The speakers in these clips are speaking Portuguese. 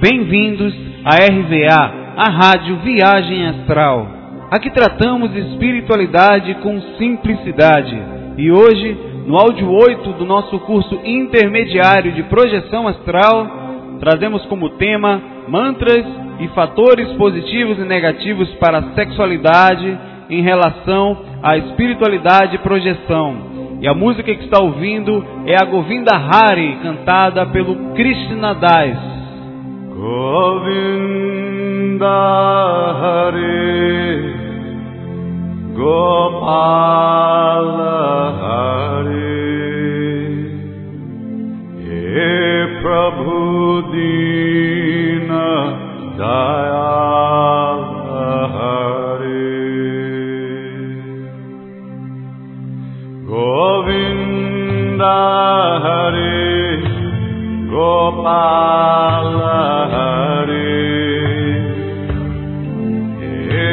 Bem-vindos à RVA, a Rádio Viagem Astral. Aqui tratamos espiritualidade com simplicidade. E hoje, no áudio 8 do nosso curso intermediário de projeção astral, trazemos como tema mantras e fatores positivos e negativos para a sexualidade em relação à espiritualidade e projeção. E a música que está ouvindo é a Govinda Hari, cantada pelo Krishna Das. Govinda Hare Gopala Hare He Prabhu Dina Dayal Hare Govinda Hare Gopala Hare He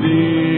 Prabhu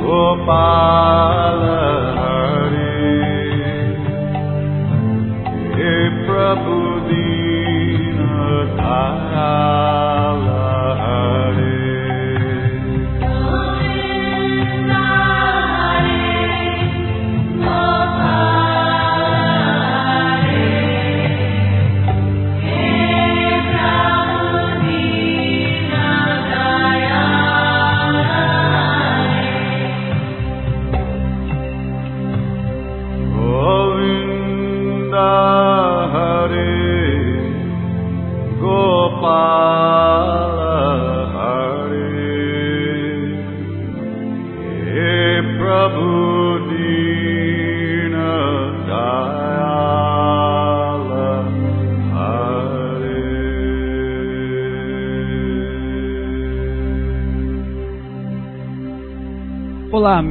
Gopala Hare Prabhu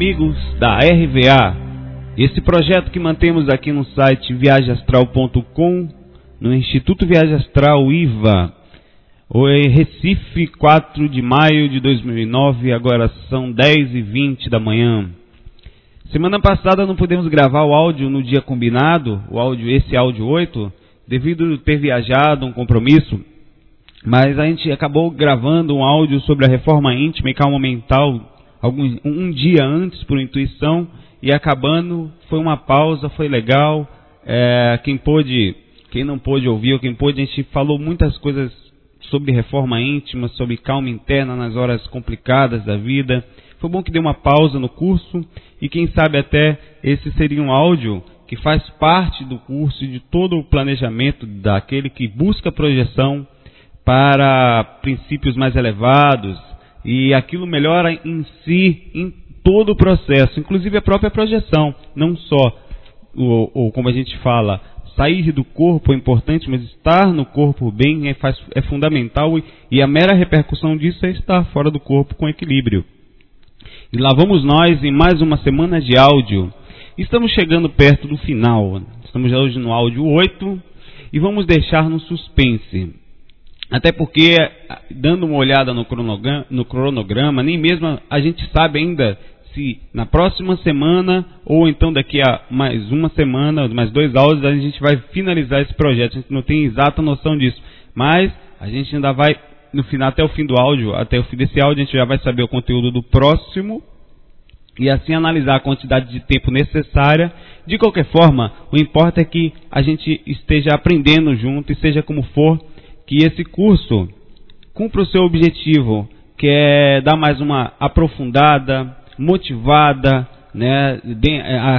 amigos da RVA. Esse projeto que mantemos aqui no site viagemastral.com, no Instituto Viagem Astral IVA, Oi, Recife, 4 de maio de 2009, agora são 10 e 20 da manhã. Semana passada não pudemos gravar o áudio no dia combinado, o áudio, esse áudio 8, devido ter viajado, um compromisso, mas a gente acabou gravando um áudio sobre a reforma íntima e calma mental algum, um dia antes por intuição e acabando foi uma pausa, foi legal. É, quem pôde, quem não pôde ouvir, ou quem pôde, a gente falou muitas coisas sobre reforma íntima, sobre calma interna nas horas complicadas da vida. Foi bom que deu uma pausa no curso e quem sabe até esse seria um áudio que faz parte do curso e de todo o planejamento daquele que busca projeção para princípios mais elevados, e aquilo melhora em si, em todo o processo, inclusive a própria projeção, não só, o, o, como a gente fala, sair do corpo é importante, mas estar no corpo bem é, faz, é fundamental e, e a mera repercussão disso é estar fora do corpo com equilíbrio. E lá vamos nós em mais uma semana de áudio. Estamos chegando perto do final. Estamos hoje no áudio 8 e vamos deixar no suspense. Até porque, dando uma olhada no cronograma, no cronograma, nem mesmo a gente sabe ainda se na próxima semana ou então daqui a mais uma semana, mais dois áudios, a gente vai finalizar esse projeto. A gente não tem exata noção disso. Mas a gente ainda vai, no final, até o fim do áudio, até o fim desse áudio, a gente já vai saber o conteúdo do próximo e assim analisar a quantidade de tempo necessária. De qualquer forma, o importa é que a gente esteja aprendendo junto e seja como for que esse curso cumpra o seu objetivo, que é dar mais uma aprofundada, motivada, né,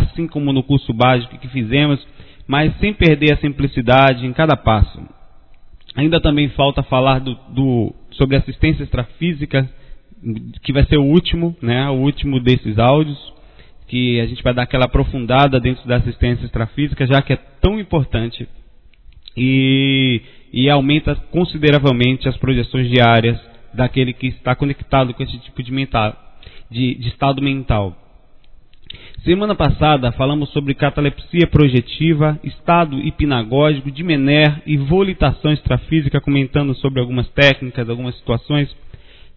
assim como no curso básico que fizemos, mas sem perder a simplicidade em cada passo. Ainda também falta falar do, do, sobre assistência extrafísica, que vai ser o último, né, o último desses áudios, que a gente vai dar aquela aprofundada dentro da assistência extrafísica, já que é tão importante. E e aumenta consideravelmente as projeções diárias daquele que está conectado com esse tipo de, mental, de, de estado mental. Semana passada falamos sobre catalepsia projetiva, estado hipnagógico de Mener e volitação extrafísica, comentando sobre algumas técnicas, algumas situações.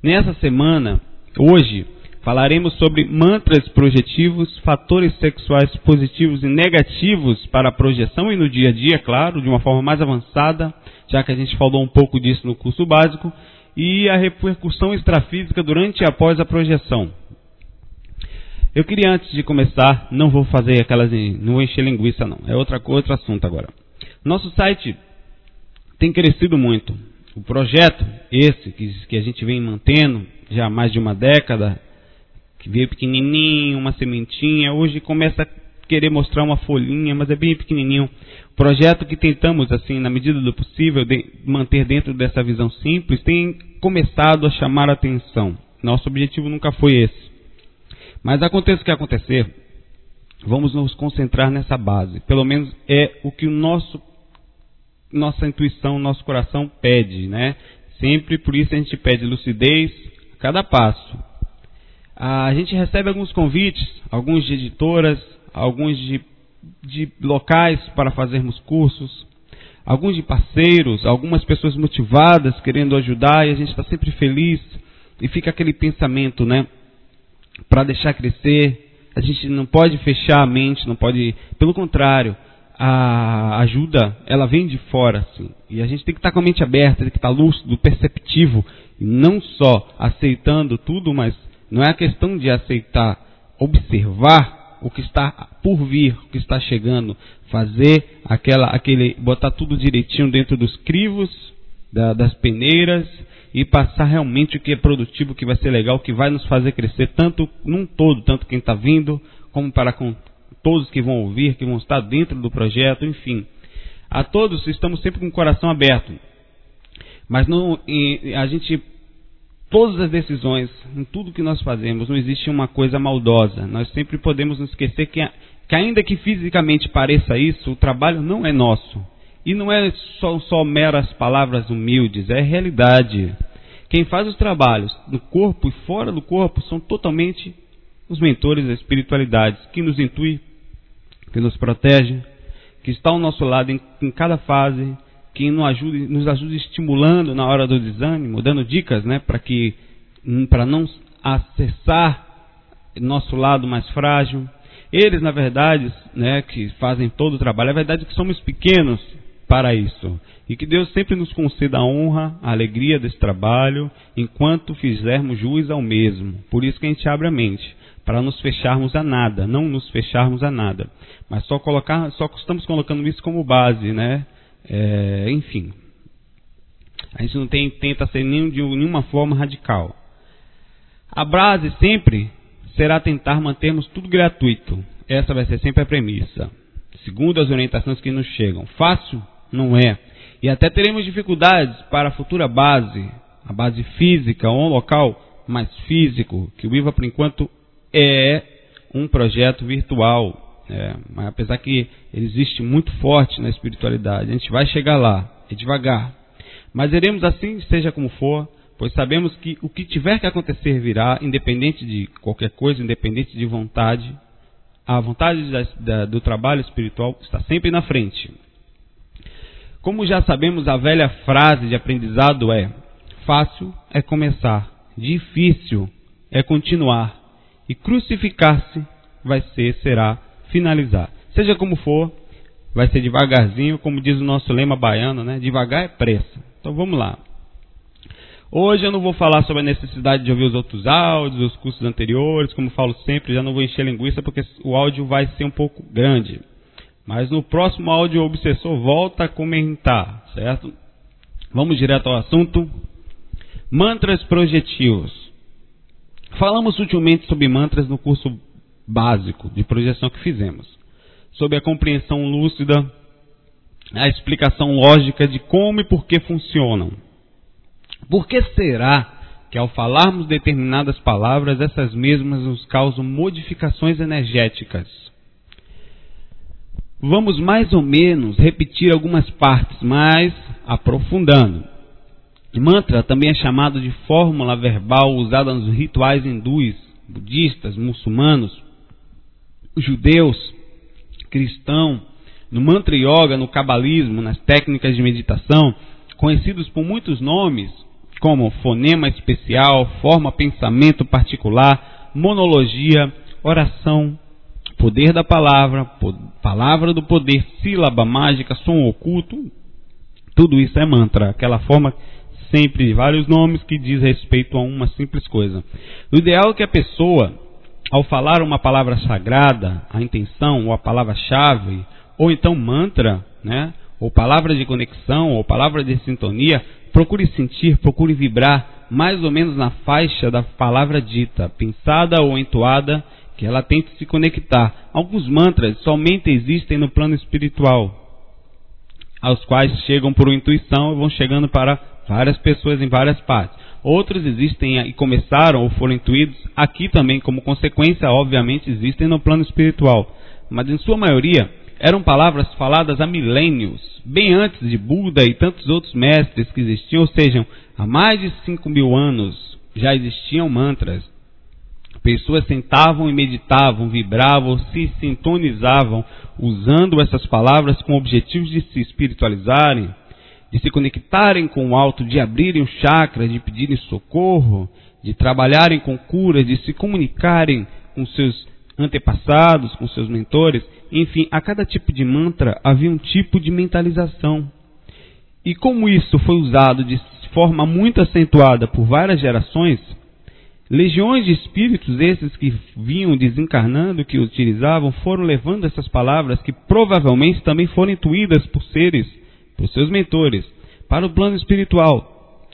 Nessa semana, hoje, Falaremos sobre mantras projetivos, fatores sexuais positivos e negativos para a projeção e no dia a dia, claro, de uma forma mais avançada, já que a gente falou um pouco disso no curso básico, e a repercussão extrafísica durante e após a projeção. Eu queria, antes de começar, não vou fazer aquelas. não vou encher linguiça, não. É outra, outro assunto agora. Nosso site tem crescido muito. O projeto, esse que, que a gente vem mantendo já há mais de uma década, que veio pequenininho, uma sementinha, hoje começa a querer mostrar uma folhinha, mas é bem pequenininho. Projeto que tentamos, assim, na medida do possível, de manter dentro dessa visão simples, tem começado a chamar a atenção. Nosso objetivo nunca foi esse. Mas aconteça o que acontecer, vamos nos concentrar nessa base. Pelo menos é o que o nosso nossa intuição, nosso coração pede, né? Sempre por isso a gente pede lucidez a cada passo. A gente recebe alguns convites, alguns de editoras, alguns de, de locais para fazermos cursos, alguns de parceiros, algumas pessoas motivadas querendo ajudar e a gente está sempre feliz e fica aquele pensamento, né? Para deixar crescer, a gente não pode fechar a mente, não pode, pelo contrário, a ajuda ela vem de fora, assim, e a gente tem que estar tá com a mente aberta, tem que estar tá lúcido, perceptivo, não só aceitando tudo, mas não é a questão de aceitar, observar o que está por vir, o que está chegando, fazer aquela, aquele, botar tudo direitinho dentro dos crivos, da, das peneiras e passar realmente o que é produtivo, o que vai ser legal, o que vai nos fazer crescer tanto num todo, tanto quem está vindo, como para com todos que vão ouvir, que vão estar dentro do projeto, enfim. A todos estamos sempre com o coração aberto. Mas não, a gente, todas as decisões, em tudo que nós fazemos, não existe uma coisa maldosa. Nós sempre podemos nos esquecer que, que ainda que fisicamente pareça isso, o trabalho não é nosso. E não é só, só meras palavras humildes, é realidade. Quem faz os trabalhos no corpo e fora do corpo são totalmente os mentores da espiritualidade, que nos intui, que nos protege, que está ao nosso lado em, em cada fase, que nos ajuda, nos ajuda estimulando na hora do desânimo, dando dicas, né, para que para não acessar nosso lado mais frágil. Eles, na verdade, né, que fazem todo o trabalho, é verdade que somos pequenos para isso. E que Deus sempre nos conceda a honra, a alegria desse trabalho, enquanto fizermos jus ao mesmo. Por isso que a gente abre a mente, para nos fecharmos a nada, não nos fecharmos a nada. Mas só colocar, só estamos colocando isso como base, né? É, enfim, a gente não tem, tenta ser de nenhuma forma radical. A base sempre será tentar mantermos tudo gratuito. Essa vai ser sempre a premissa. Segundo as orientações que nos chegam. Fácil? Não é. E até teremos dificuldades para a futura base, a base física ou um local mais físico, que o IVA por enquanto é um projeto virtual. É, mas apesar que ele existe muito forte na espiritualidade, a gente vai chegar lá, é devagar. Mas iremos assim, seja como for, pois sabemos que o que tiver que acontecer virá, independente de qualquer coisa, independente de vontade. A vontade da, da, do trabalho espiritual está sempre na frente. Como já sabemos, a velha frase de aprendizado é: fácil é começar, difícil é continuar, e crucificar-se vai ser, será finalizar. Seja como for, vai ser devagarzinho, como diz o nosso lema baiano, né? Devagar é pressa. Então vamos lá. Hoje eu não vou falar sobre a necessidade de ouvir os outros áudios, os cursos anteriores, como falo sempre, já não vou encher linguiça porque o áudio vai ser um pouco grande. Mas no próximo áudio o obsessor volta a comentar, certo? Vamos direto ao assunto. Mantras projetivos. Falamos sutilmente sobre mantras no curso básico de projeção que fizemos. Sobre a compreensão lúcida, a explicação lógica de como e por que funcionam. Por que será que ao falarmos determinadas palavras, essas mesmas nos causam modificações energéticas? Vamos mais ou menos repetir algumas partes, mas aprofundando. Mantra também é chamado de fórmula verbal usada nos rituais hindus, budistas, muçulmanos, judeus, cristãos, no mantra yoga, no cabalismo, nas técnicas de meditação, conhecidos por muitos nomes, como fonema especial, forma pensamento particular, monologia, oração, poder da palavra, palavra do poder, sílaba mágica, som oculto, tudo isso é mantra, aquela forma sempre vários nomes que diz respeito a uma simples coisa. O ideal é que a pessoa, ao falar uma palavra sagrada, a intenção ou a palavra-chave, ou então mantra, né, ou palavra de conexão, ou palavra de sintonia, procure sentir, procure vibrar mais ou menos na faixa da palavra dita, pensada ou entoada que ela tente se conectar. Alguns mantras somente existem no plano espiritual, aos quais chegam por intuição e vão chegando para várias pessoas em várias partes. Outros existem e começaram ou foram intuídos. Aqui também, como consequência, obviamente, existem no plano espiritual. Mas em sua maioria eram palavras faladas há milênios, bem antes de Buda e tantos outros mestres que existiam, ou seja, há mais de 5 mil anos já existiam mantras. Pessoas sentavam e meditavam, vibravam, se sintonizavam, usando essas palavras com objetivos de se espiritualizarem, de se conectarem com o alto, de abrirem o chakra, de pedirem socorro, de trabalharem com curas, de se comunicarem com seus antepassados, com seus mentores. Enfim, a cada tipo de mantra havia um tipo de mentalização. E como isso foi usado de forma muito acentuada por várias gerações, Legiões de espíritos, esses que vinham desencarnando, que utilizavam, foram levando essas palavras que provavelmente também foram intuídas por seres, por seus mentores, para o plano espiritual.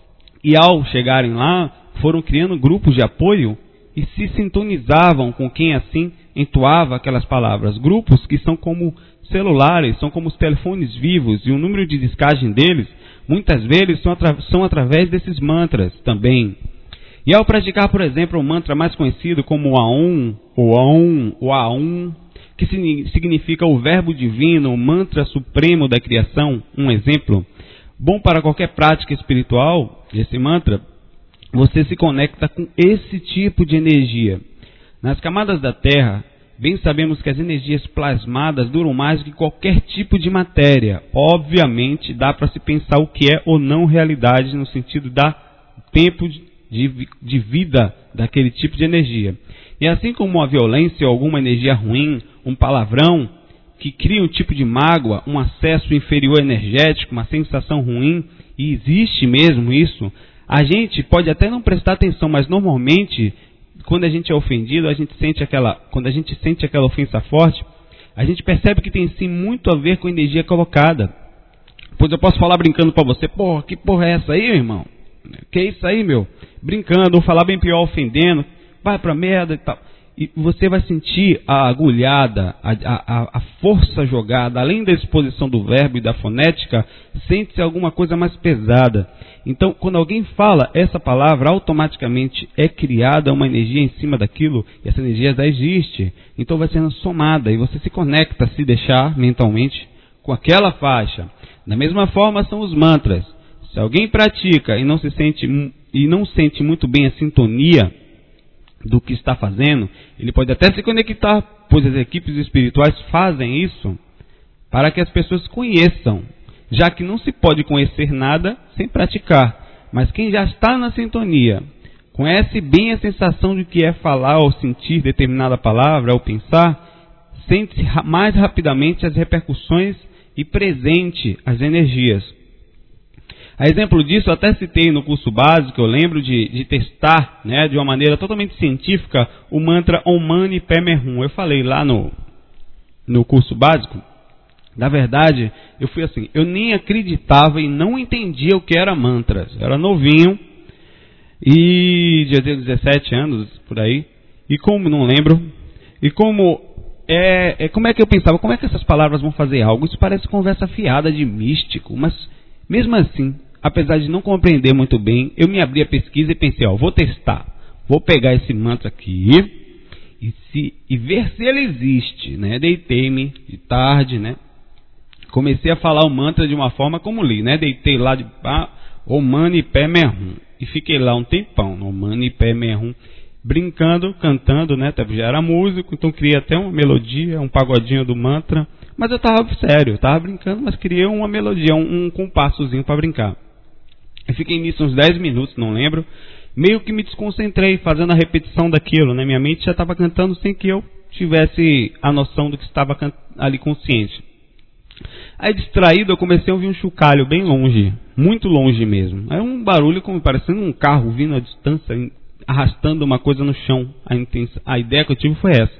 E ao chegarem lá, foram criando grupos de apoio e se sintonizavam com quem assim entoava aquelas palavras. Grupos que são como celulares, são como os telefones vivos, e o número de descagem deles, muitas vezes, são, atra são através desses mantras também. E ao praticar, por exemplo, o mantra mais conhecido como Aum, o Aum, o Aum, que significa o verbo divino, o mantra supremo da criação, um exemplo, bom para qualquer prática espiritual, esse mantra, você se conecta com esse tipo de energia. Nas camadas da Terra, bem sabemos que as energias plasmadas duram mais do que qualquer tipo de matéria. Obviamente, dá para se pensar o que é ou não realidade no sentido da tempo de, de vida daquele tipo de energia. E assim como a violência ou alguma energia ruim, um palavrão, que cria um tipo de mágoa, um acesso inferior energético, uma sensação ruim, e existe mesmo isso, a gente pode até não prestar atenção, mas normalmente quando a gente é ofendido, a gente sente aquela, quando a gente sente aquela ofensa forte, a gente percebe que tem sim muito a ver com a energia colocada. Pois eu posso falar brincando para você, porra, que porra é essa aí, irmão? Que é isso aí, meu? Brincando, ou falar bem pior, ofendendo, vai pra merda e tal. E você vai sentir a agulhada, a, a, a força jogada, além da exposição do verbo e da fonética, sente-se alguma coisa mais pesada. Então, quando alguém fala essa palavra, automaticamente é criada uma energia em cima daquilo, e essa energia já existe. Então vai sendo somada e você se conecta, se deixar mentalmente, com aquela faixa. Da mesma forma são os mantras. Se alguém pratica e não se sente e não sente muito bem a sintonia do que está fazendo, ele pode até se conectar, pois as equipes espirituais fazem isso para que as pessoas conheçam já que não se pode conhecer nada sem praticar. Mas quem já está na sintonia, conhece bem a sensação de que é falar ou sentir determinada palavra ou pensar, sente mais rapidamente as repercussões e presente as energias. A exemplo disso, eu até citei no curso básico, eu lembro de, de testar né, de uma maneira totalmente científica o mantra Om Mani Padme Hum. Eu falei lá no, no curso básico na verdade, eu fui assim, eu nem acreditava e não entendia o que era mantras. Eu era novinho e já tinha 17 anos por aí. E como não lembro, e como é, é, como é que eu pensava, como é que essas palavras vão fazer algo? Isso parece conversa fiada de místico, mas mesmo assim, apesar de não compreender muito bem, eu me abri a pesquisa e pensei, ó, vou testar. Vou pegar esse mantra aqui e, se, e ver se ele existe, né? Deitei-me de tarde, né? comecei a falar o mantra de uma forma como li, né? Deitei lá de pá, o mani pé merrum. E fiquei lá um tempão, no mani pé merrum, brincando, cantando, né? Já era músico, então criei até uma melodia, um pagodinho do mantra. Mas eu tava sério, eu tava brincando, mas criei uma melodia, um, um compassozinho para brincar. Eu fiquei nisso uns 10 minutos, não lembro. Meio que me desconcentrei fazendo a repetição daquilo, né? Minha mente já estava cantando sem que eu tivesse a noção do que estava ali consciente. Aí distraído eu comecei a ouvir um chocalho bem longe, muito longe mesmo. Era um barulho como parecendo um carro vindo à distância, arrastando uma coisa no chão. A, intensa, a ideia que eu tive foi essa.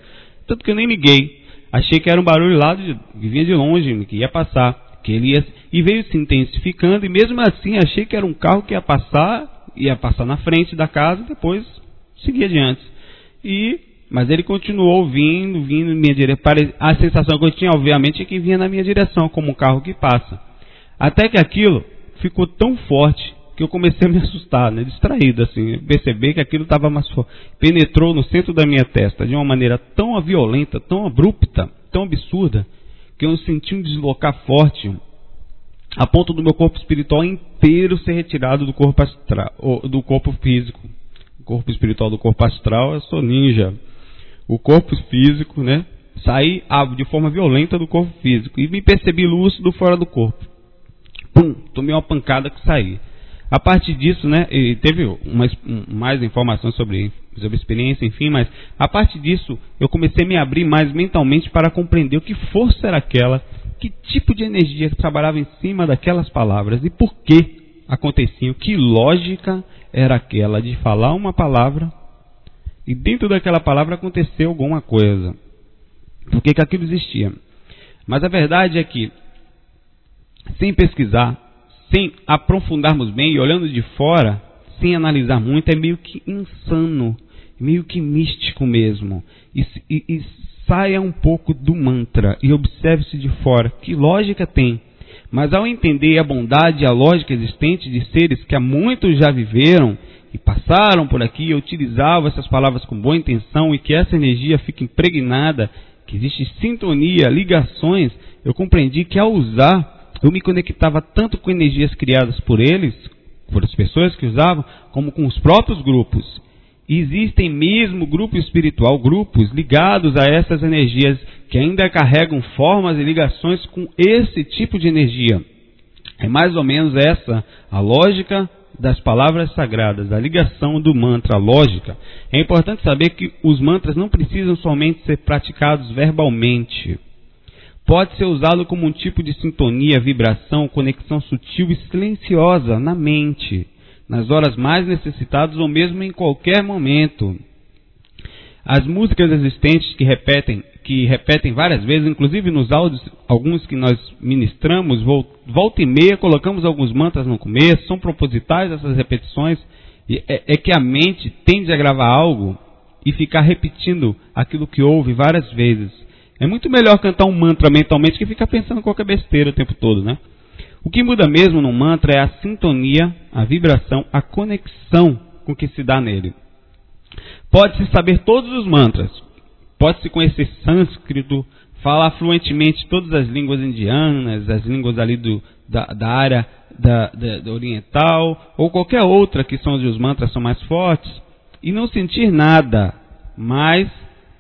Tanto que eu nem liguei. Achei que era um barulho lá de, que vinha de longe, que ia passar, que ele ia e veio se intensificando e mesmo assim achei que era um carro que ia passar, ia passar na frente da casa e depois seguir adiante. E mas ele continuou vindo, vindo em minha direção. A sensação que eu tinha, obviamente, é que vinha na minha direção, como um carro que passa. Até que aquilo ficou tão forte que eu comecei a me assustar, né? distraído, assim, perceber que aquilo estava mais forte. Penetrou no centro da minha testa de uma maneira tão violenta, tão abrupta, tão absurda, que eu senti um deslocar forte, a ponto do meu corpo espiritual inteiro ser retirado do corpo astral, do corpo físico. O corpo espiritual do corpo astral, eu sou ninja o corpo físico, né? Saí de forma violenta do corpo físico e me percebi lúcido fora do corpo. Pum, tomei uma pancada que saí. A partir disso, né, e teve umas, mais informações sobre, sobre experiência, enfim, mas a partir disso eu comecei a me abrir mais mentalmente para compreender o que força era aquela, que tipo de energia trabalhava em cima daquelas palavras e por que aconteciam, que lógica era aquela de falar uma palavra e dentro daquela palavra aconteceu alguma coisa. Por que, que aquilo existia? Mas a verdade é que, sem pesquisar, sem aprofundarmos bem e olhando de fora, sem analisar muito, é meio que insano meio que místico mesmo. E, e, e saia um pouco do mantra e observe-se de fora. Que lógica tem? Mas ao entender a bondade e a lógica existente de seres que há muito já viveram e passaram por aqui e utilizavam essas palavras com boa intenção e que essa energia fica impregnada, que existe sintonia, ligações, eu compreendi que ao usar, eu me conectava tanto com energias criadas por eles, por as pessoas que usavam, como com os próprios grupos. Existem mesmo grupo espiritual, grupos ligados a essas energias que ainda carregam formas e ligações com esse tipo de energia. É mais ou menos essa a lógica das palavras sagradas, a ligação do mantra, lógica. É importante saber que os mantras não precisam somente ser praticados verbalmente. Pode ser usado como um tipo de sintonia, vibração, conexão sutil e silenciosa na mente nas horas mais necessitadas ou mesmo em qualquer momento. As músicas existentes que repetem, que repetem várias vezes, inclusive nos áudios, alguns que nós ministramos, volta e meia colocamos alguns mantras no começo, são propositais essas repetições, é, é que a mente tende a gravar algo e ficar repetindo aquilo que ouve várias vezes. É muito melhor cantar um mantra mentalmente que ficar pensando qualquer besteira o tempo todo, né? O que muda mesmo no mantra é a sintonia, a vibração, a conexão com que se dá nele. Pode-se saber todos os mantras, pode-se conhecer sânscrito, falar fluentemente todas as línguas indianas, as línguas ali do, da, da área da, da, da oriental, ou qualquer outra que são onde os mantras são mais fortes, e não sentir nada, mas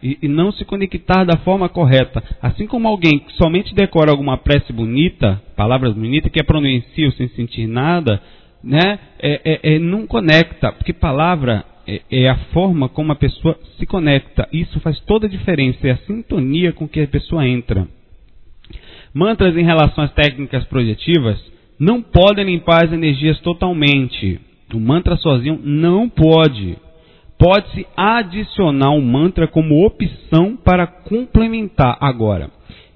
e, e, não se conectar da forma correta. Assim como alguém que somente decora alguma prece bonita, palavras bonitas, que é pronuncia sem sentir nada, né, é, é, é, não conecta, porque palavra é, é, a forma como a pessoa se conecta. Isso faz toda a diferença, é a sintonia com que a pessoa entra. Mantras em relação às técnicas projetivas não podem limpar as energias totalmente. O mantra sozinho não pode pode-se adicionar um mantra como opção para complementar. Agora,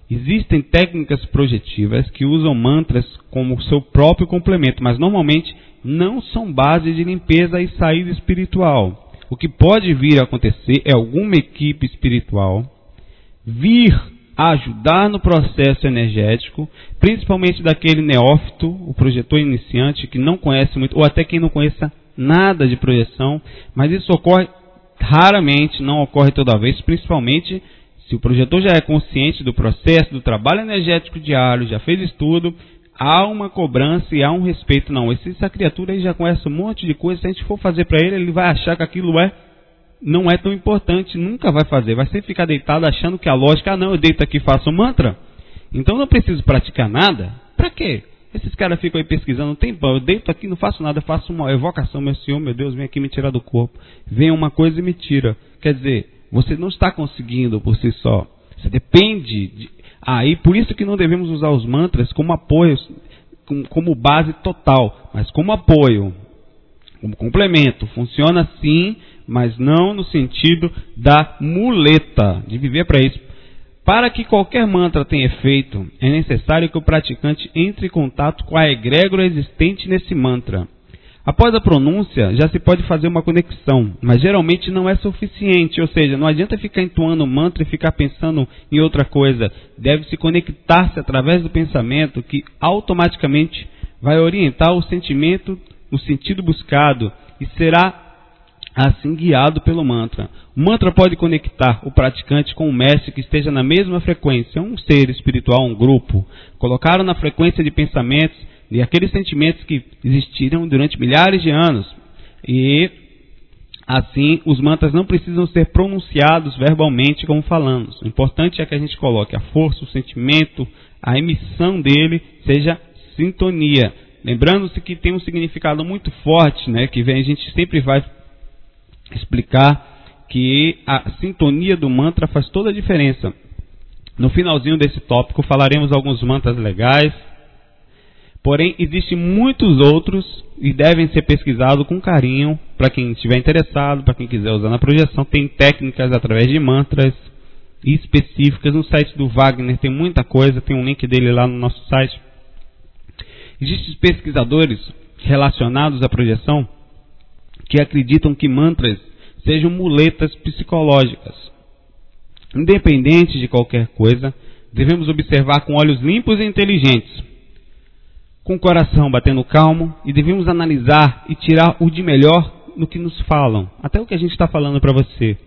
existem técnicas projetivas que usam mantras como seu próprio complemento, mas normalmente não são base de limpeza e saída espiritual. O que pode vir a acontecer é alguma equipe espiritual vir ajudar no processo energético, principalmente daquele neófito, o projetor iniciante que não conhece muito, ou até quem não conheça nada de projeção, mas isso ocorre raramente, não ocorre toda vez, principalmente se o projetor já é consciente do processo, do trabalho energético diário, já fez estudo, há uma cobrança e há um respeito. Não, essa criatura aí já conhece um monte de coisa, se a gente for fazer para ele, ele vai achar que aquilo é não é tão importante, nunca vai fazer, vai sempre ficar deitado achando que a lógica, ah não, eu deito aqui e faço um mantra, então não preciso praticar nada, para quê? Esses caras ficam aí pesquisando, não tem eu deito aqui, não faço nada, faço uma evocação, meu Senhor, meu Deus, vem aqui me tirar do corpo. Vem uma coisa e me tira. Quer dizer, você não está conseguindo por si só. Você depende de. Aí, ah, por isso que não devemos usar os mantras como apoio, como base total, mas como apoio, como complemento. Funciona sim, mas não no sentido da muleta, de viver para isso. Para que qualquer mantra tenha efeito, é necessário que o praticante entre em contato com a egrégora existente nesse mantra. Após a pronúncia, já se pode fazer uma conexão, mas geralmente não é suficiente, ou seja, não adianta ficar entoando o mantra e ficar pensando em outra coisa. Deve-se conectar-se através do pensamento que automaticamente vai orientar o sentimento no sentido buscado e será assim guiado pelo mantra. O mantra pode conectar o praticante com um mestre que esteja na mesma frequência, um ser espiritual, um grupo. Colocaram na frequência de pensamentos e aqueles sentimentos que existiram durante milhares de anos. E assim, os mantras não precisam ser pronunciados verbalmente como falamos. O importante é que a gente coloque a força, o sentimento, a emissão dele seja sintonia. Lembrando-se que tem um significado muito forte, né, que vem, a gente sempre vai explicar que a sintonia do mantra faz toda a diferença. No finalzinho desse tópico falaremos alguns mantras legais, porém existem muitos outros e devem ser pesquisados com carinho para quem estiver interessado, para quem quiser usar na projeção. Tem técnicas através de mantras específicas no site do Wagner, tem muita coisa, tem um link dele lá no nosso site. Existem pesquisadores relacionados à projeção que acreditam que mantras sejam muletas psicológicas. Independente de qualquer coisa, devemos observar com olhos limpos e inteligentes, com o coração batendo calmo, e devemos analisar e tirar o de melhor no que nos falam, até o que a gente está falando para você.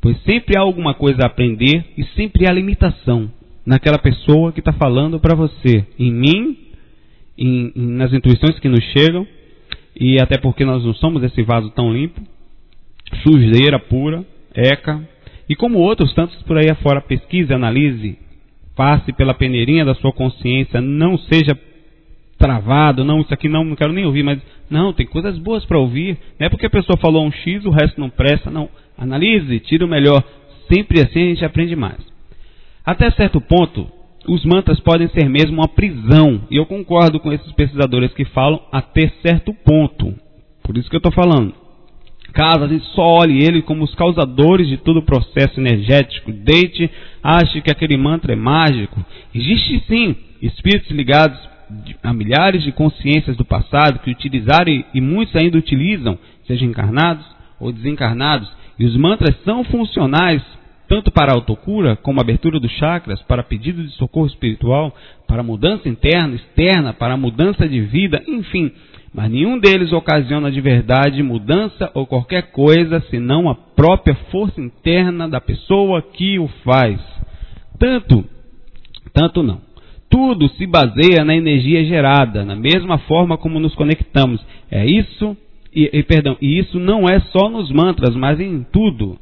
Pois sempre há alguma coisa a aprender e sempre há limitação naquela pessoa que está falando para você, em mim, em, em, nas intuições que nos chegam, e até porque nós não somos esse vaso tão limpo, sujeira pura, eca, e como outros tantos por aí afora, pesquise, analise, passe pela peneirinha da sua consciência, não seja travado, não, isso aqui não, não quero nem ouvir, mas não, tem coisas boas para ouvir. Não é porque a pessoa falou um X, o resto não presta, não. Analise, tira o melhor. Sempre assim a gente aprende mais. Até certo ponto, os mantras podem ser mesmo uma prisão. E eu concordo com esses pesquisadores que falam até certo ponto. Por isso que eu estou falando. Caso a gente só olhe ele como os causadores de todo o processo energético, deite, ache que aquele mantra é mágico. Existe sim espíritos ligados a milhares de consciências do passado que utilizaram e muitos ainda utilizam, sejam encarnados ou desencarnados, e os mantras são funcionais tanto para a autocura, como a abertura dos chakras, para pedido de socorro espiritual, para mudança interna, externa, para mudança de vida, enfim, mas nenhum deles ocasiona de verdade mudança ou qualquer coisa senão a própria força interna da pessoa que o faz. Tanto, tanto não. Tudo se baseia na energia gerada, na mesma forma como nos conectamos. É isso, e, e perdão, e isso não é só nos mantras, mas em tudo.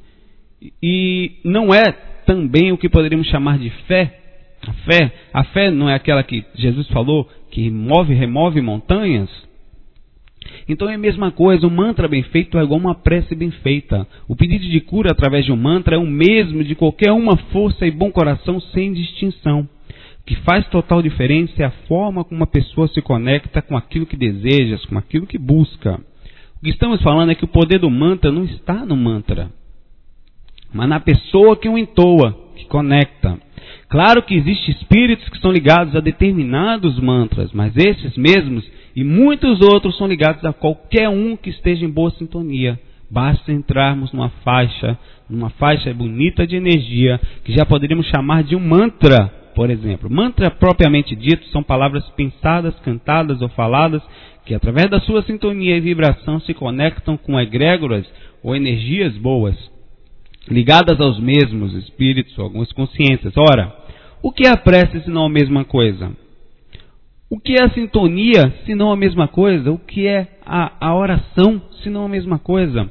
E não é também o que poderíamos chamar de fé. A fé, a fé não é aquela que Jesus falou que move, remove montanhas. Então é a mesma coisa, um mantra bem feito é igual uma prece bem feita. O pedido de cura através de um mantra é o mesmo de qualquer uma força e bom coração sem distinção. O que faz total diferença é a forma como uma pessoa se conecta com aquilo que deseja, com aquilo que busca. O que estamos falando é que o poder do mantra não está no mantra, mas na pessoa que o entoa, que conecta. Claro que existem espíritos que são ligados a determinados mantras, mas esses mesmos e muitos outros são ligados a qualquer um que esteja em boa sintonia. Basta entrarmos numa faixa, numa faixa bonita de energia, que já poderíamos chamar de um mantra por exemplo. Mantra propriamente dito são palavras pensadas, cantadas ou faladas que, através da sua sintonia e vibração, se conectam com egrégoras ou energias boas, ligadas aos mesmos espíritos ou algumas consciências. Ora, o que é a prece se não a mesma coisa? O que é a sintonia se não a mesma coisa? O que é a, a oração se não a mesma coisa?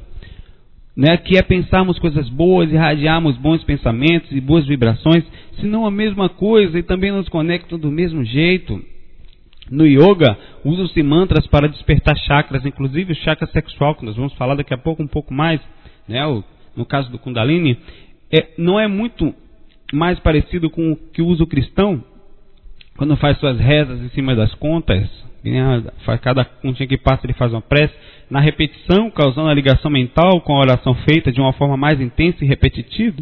né, que é pensarmos coisas boas, irradiarmos bons pensamentos e boas vibrações, se não a mesma coisa e também nos conectam do mesmo jeito. No yoga, usam-se mantras para despertar chakras, inclusive o chakra sexual, que nós vamos falar daqui a pouco um pouco mais, né, o, no caso do Kundalini, é, não é muito mais parecido com o que usa o cristão quando faz suas rezas em cima das contas, cada continha que passa ele faz uma prece, na repetição, causando a ligação mental com a oração feita de uma forma mais intensa e repetitiva.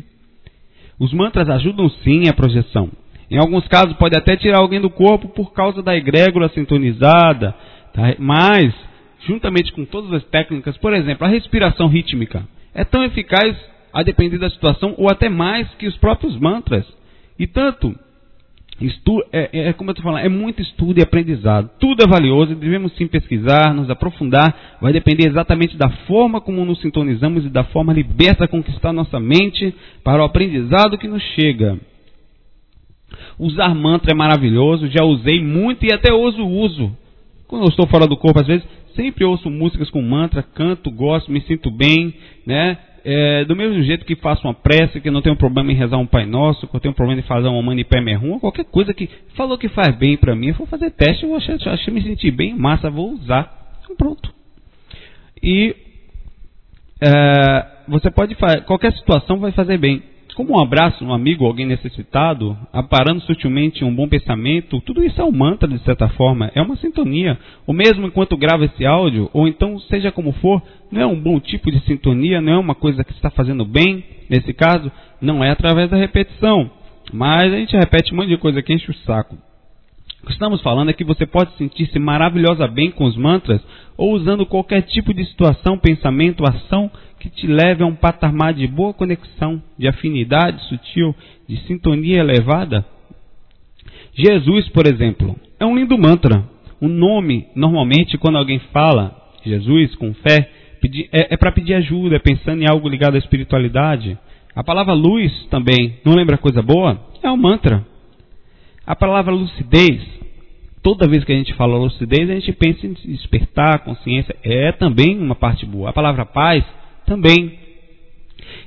Os mantras ajudam sim a projeção. Em alguns casos pode até tirar alguém do corpo por causa da egrégora sintonizada, tá? mas, juntamente com todas as técnicas, por exemplo, a respiração rítmica, é tão eficaz a depender da situação ou até mais que os próprios mantras. E tanto Estu é, é, é, como eu estou falando, é muito estudo e aprendizado. Tudo é valioso, devemos sim pesquisar, nos aprofundar. Vai depender exatamente da forma como nos sintonizamos e da forma liberta a conquistar nossa mente para o aprendizado que nos chega. Usar mantra é maravilhoso, já usei muito e até hoje uso. Quando eu estou fora do corpo, às vezes, sempre ouço músicas com mantra, canto, gosto, me sinto bem, né? é, do mesmo jeito que faço uma prece, que não tenho problema em rezar um Pai Nosso, que eu tenho problema em fazer uma mani pé merrum, qualquer coisa que falou que faz bem para mim, eu vou fazer teste, eu achei, achei me sentir bem, massa, vou usar. Então, pronto. E é, você pode fazer, qualquer situação vai fazer bem como um abraço, um amigo, alguém necessitado, aparando sutilmente um bom pensamento, tudo isso é um mantra de certa forma, é uma sintonia. Ou mesmo enquanto grava esse áudio, ou então seja como for, não é um bom tipo de sintonia, não é uma coisa que está fazendo bem, nesse caso, não é através da repetição. Mas a gente repete um monte de coisa que enche o saco. O que estamos falando é que você pode sentir-se maravilhosa bem com os mantras ou usando qualquer tipo de situação, pensamento, ação que te leve a um patamar de boa conexão, de afinidade sutil, de sintonia elevada? Jesus, por exemplo, é um lindo mantra. O nome, normalmente, quando alguém fala Jesus com fé, é, é para pedir ajuda, é pensando em algo ligado à espiritualidade. A palavra luz também, não lembra coisa boa? É um mantra. A palavra lucidez, toda vez que a gente fala lucidez, a gente pensa em despertar consciência, é também uma parte boa. A palavra paz, também.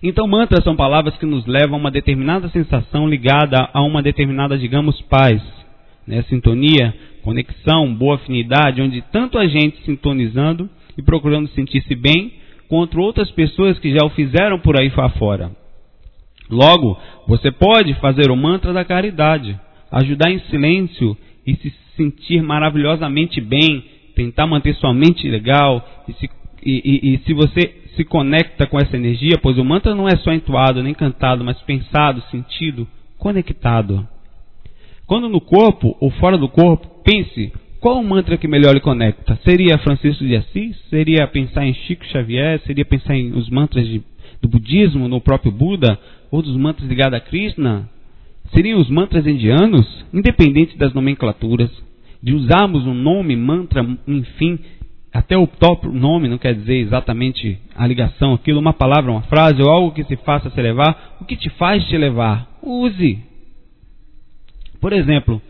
Então, mantras são palavras que nos levam a uma determinada sensação ligada a uma determinada, digamos, paz, né? sintonia, conexão, boa afinidade, onde tanto a gente sintonizando e procurando sentir-se bem, quanto outras pessoas que já o fizeram por aí fora. Logo, você pode fazer o mantra da caridade, ajudar em silêncio e se sentir maravilhosamente bem, tentar manter sua mente legal e se, e, e, e se você se conecta com essa energia, pois o mantra não é só entoado nem cantado, mas pensado, sentido, conectado. Quando no corpo ou fora do corpo, pense qual o mantra que melhor lhe conecta? Seria Francisco de Assis? Seria pensar em Chico Xavier? Seria pensar em os mantras de, do budismo, no próprio Buda? Ou dos mantras ligados a Krishna? Seriam os mantras indianos? Independente das nomenclaturas. De usarmos um nome, mantra, enfim, até o próprio nome não quer dizer exatamente a ligação, aquilo, uma palavra, uma frase ou algo que se faça se levar. O que te faz te levar? Use. Por exemplo,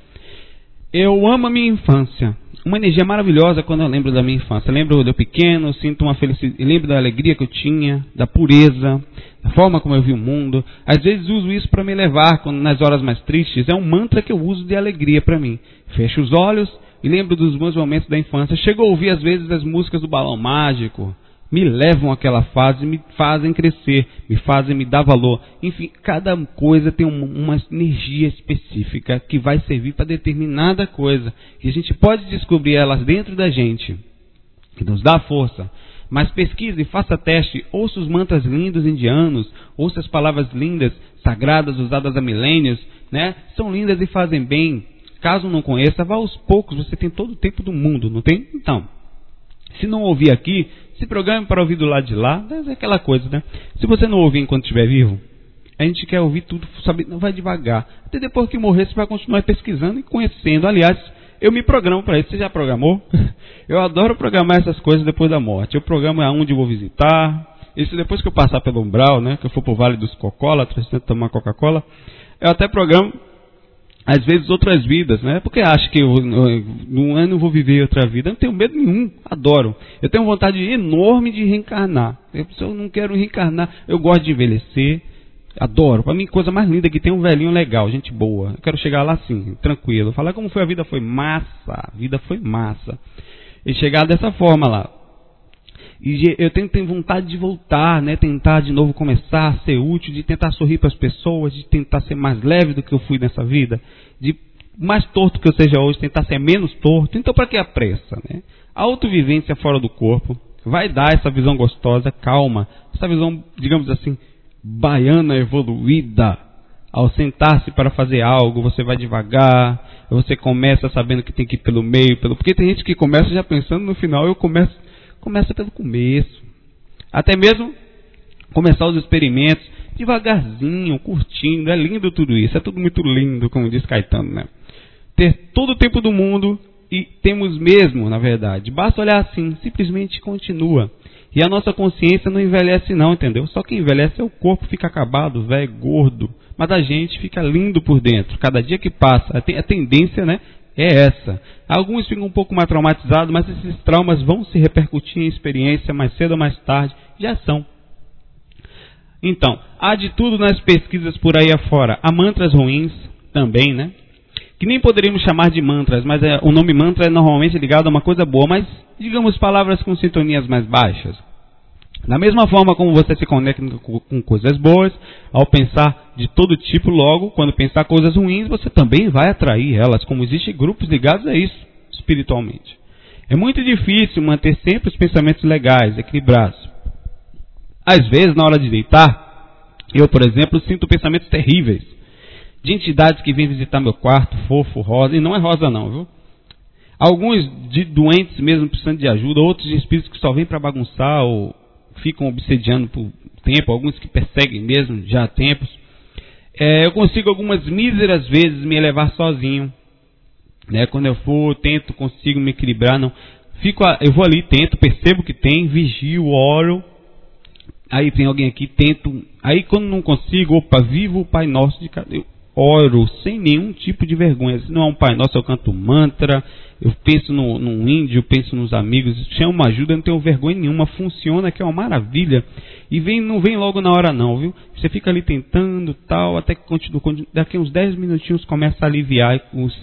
eu amo a minha infância. Uma energia maravilhosa quando eu lembro da minha infância. Eu lembro de eu pequeno, sinto uma felicidade, lembro da alegria que eu tinha, da pureza, da forma como eu vi o mundo. Às vezes uso isso para me levar quando, nas horas mais tristes. É um mantra que eu uso de alegria para mim. Fecho os olhos e lembro dos bons momentos da infância. Chego a ouvir às vezes as músicas do Balão Mágico, me levam àquela fase, me fazem crescer, me fazem me dar valor. Enfim, cada coisa tem uma energia específica que vai servir para determinada coisa. E a gente pode descobrir elas dentro da gente, que nos dá força. Mas pesquise, faça teste, ouça os mantras lindos indianos, ouça as palavras lindas, sagradas, usadas há milênios, né? São lindas e fazem bem. Caso não conheça, vá aos poucos, você tem todo o tempo do mundo, não tem? Então, se não ouvir aqui, se programe para ouvir do lado de lá, é aquela coisa, né? Se você não ouvir enquanto estiver vivo, a gente quer ouvir tudo, sabe? Não vai devagar. Até depois que morrer, você vai continuar pesquisando e conhecendo. Aliás, eu me programo para isso. Você já programou? Eu adoro programar essas coisas depois da morte. Eu programo aonde eu vou visitar. Isso depois que eu passar pelo umbral, né? Que eu for pro Vale dos Cocólatras, tomar Coca-Cola. Eu até programo às vezes outras vidas, né? Porque acho que eu, num ano eu vou viver outra vida. Eu não tenho medo nenhum, adoro. Eu tenho vontade enorme de reencarnar. Eu, eu não quero reencarnar, eu gosto de envelhecer, adoro. Para mim, coisa mais linda que tem um velhinho legal, gente boa. Eu quero chegar lá assim, tranquilo. Falar como foi a vida, foi massa. A vida foi massa. E chegar dessa forma lá. E eu tenho, tenho, vontade de voltar, né? Tentar de novo começar a ser útil, de tentar sorrir para as pessoas, de tentar ser mais leve do que eu fui nessa vida, de mais torto que eu seja hoje, tentar ser menos torto. Então, para que a pressa, né? A autovivência fora do corpo vai dar essa visão gostosa, calma, essa visão, digamos assim, baiana evoluída. Ao sentar-se para fazer algo, você vai devagar, você começa sabendo que tem que ir pelo meio, pelo porque tem gente que começa já pensando no final, eu começo Começa pelo começo. Até mesmo começar os experimentos devagarzinho, curtindo. É lindo tudo isso. É tudo muito lindo, como diz Caetano, né? Ter todo o tempo do mundo e temos mesmo, na verdade. Basta olhar assim, simplesmente continua. E a nossa consciência não envelhece não, entendeu? Só que envelhece é o corpo, fica acabado, velho, gordo. Mas a gente fica lindo por dentro. Cada dia que passa, a tendência, né, é essa. Alguns ficam um pouco mais traumatizados, mas esses traumas vão se repercutir em experiência mais cedo ou mais tarde. Já são. Então, há de tudo nas pesquisas por aí afora. Há mantras ruins também, né? Que nem poderíamos chamar de mantras, mas é, o nome mantra é normalmente ligado a uma coisa boa, mas digamos palavras com sintonias mais baixas. Da mesma forma como você se conecta com coisas boas, ao pensar de todo tipo, logo, quando pensar coisas ruins, você também vai atrair elas, como existem grupos ligados a isso, espiritualmente. É muito difícil manter sempre os pensamentos legais, equilibrados. Às vezes, na hora de deitar, eu, por exemplo, sinto pensamentos terríveis de entidades que vêm visitar meu quarto, fofo, rosa, e não é rosa não, viu? Alguns de doentes mesmo precisando de ajuda, outros de espíritos que só vêm para bagunçar ou ficam obsediando por tempo, alguns que perseguem mesmo já há tempos. É, eu consigo algumas míseras vezes me elevar sozinho. Né? Quando eu for, tento, consigo me equilibrar. Não. Fico, eu vou ali, tento, percebo que tem, vigio, oro. Aí tem alguém aqui, tento. Aí quando não consigo, opa, vivo o Pai Nosso de cada. Eu oro sem nenhum tipo de vergonha. Se não é um Pai Nosso, eu canto mantra, eu penso no, num índio, penso nos amigos, chamo ajuda, não tenho vergonha nenhuma, funciona, que é uma maravilha. E vem, não vem logo na hora não, viu? Você fica ali tentando, tal, até que continua, daqui uns 10 minutinhos começa a aliviar,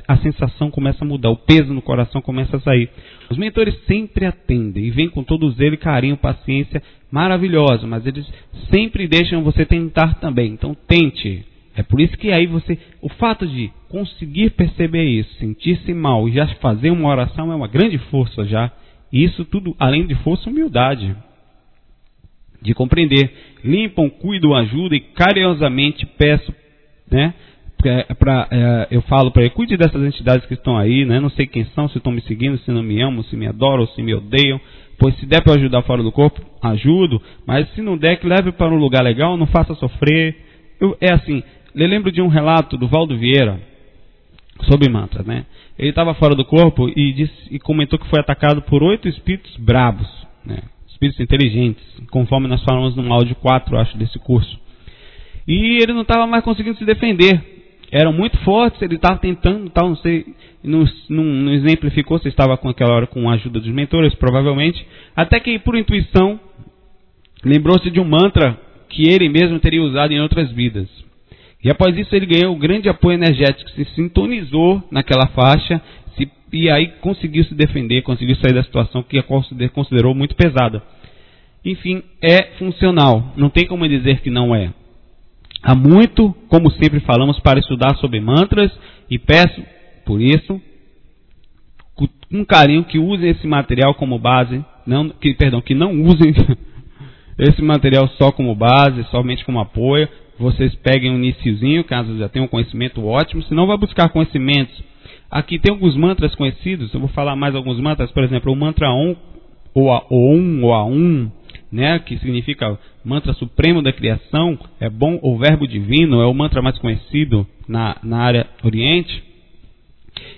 a sensação começa a mudar, o peso no coração começa a sair. Os mentores sempre atendem e vêm com todos eles carinho, paciência maravilhosa, mas eles sempre deixam você tentar também. Então tente, é por isso que aí você, o fato de conseguir perceber isso, sentir-se mal e já fazer uma oração é uma grande força já. E isso tudo, além de força, humildade. De compreender. Limpam, cuidam, ajudam e carinhosamente peço, né? Pra, é, eu falo para ele, cuide dessas entidades que estão aí, né? Não sei quem são, se estão me seguindo, se não me amam, se me adoram, se me odeiam. Pois se der para ajudar fora do corpo, ajudo. Mas se não der, que leve para um lugar legal, não faça sofrer. Eu, é assim, eu lembro de um relato do Valdo Vieira sobre mantras, né? Ele estava fora do corpo e, disse, e comentou que foi atacado por oito espíritos brabos, né? Espíritos inteligentes, conforme nós falamos no áudio 4, acho, desse curso. E ele não estava mais conseguindo se defender. Eram muito fortes, ele estava tentando, tal, não sei, não, não, não exemplificou se estava com aquela hora com a ajuda dos mentores, provavelmente. Até que, por intuição, lembrou-se de um mantra que ele mesmo teria usado em outras vidas. E após isso ele ganhou um grande apoio energético, se sintonizou naquela faixa se, e aí conseguiu se defender, conseguiu sair da situação que considerou muito pesada. Enfim, é funcional. Não tem como dizer que não é. Há muito, como sempre falamos, para estudar sobre mantras e peço, por isso, com carinho que usem esse material como base, não, que, perdão, que não usem esse material só como base, somente como apoio, vocês peguem um iniciozinho, caso já tenham um conhecimento ótimo, se não vai buscar conhecimentos. Aqui tem alguns mantras conhecidos, eu vou falar mais alguns mantras, por exemplo, o mantra Om, ou a Om, ou a Um, né, que significa mantra supremo da criação, é bom, o verbo divino, é o mantra mais conhecido na, na área oriente,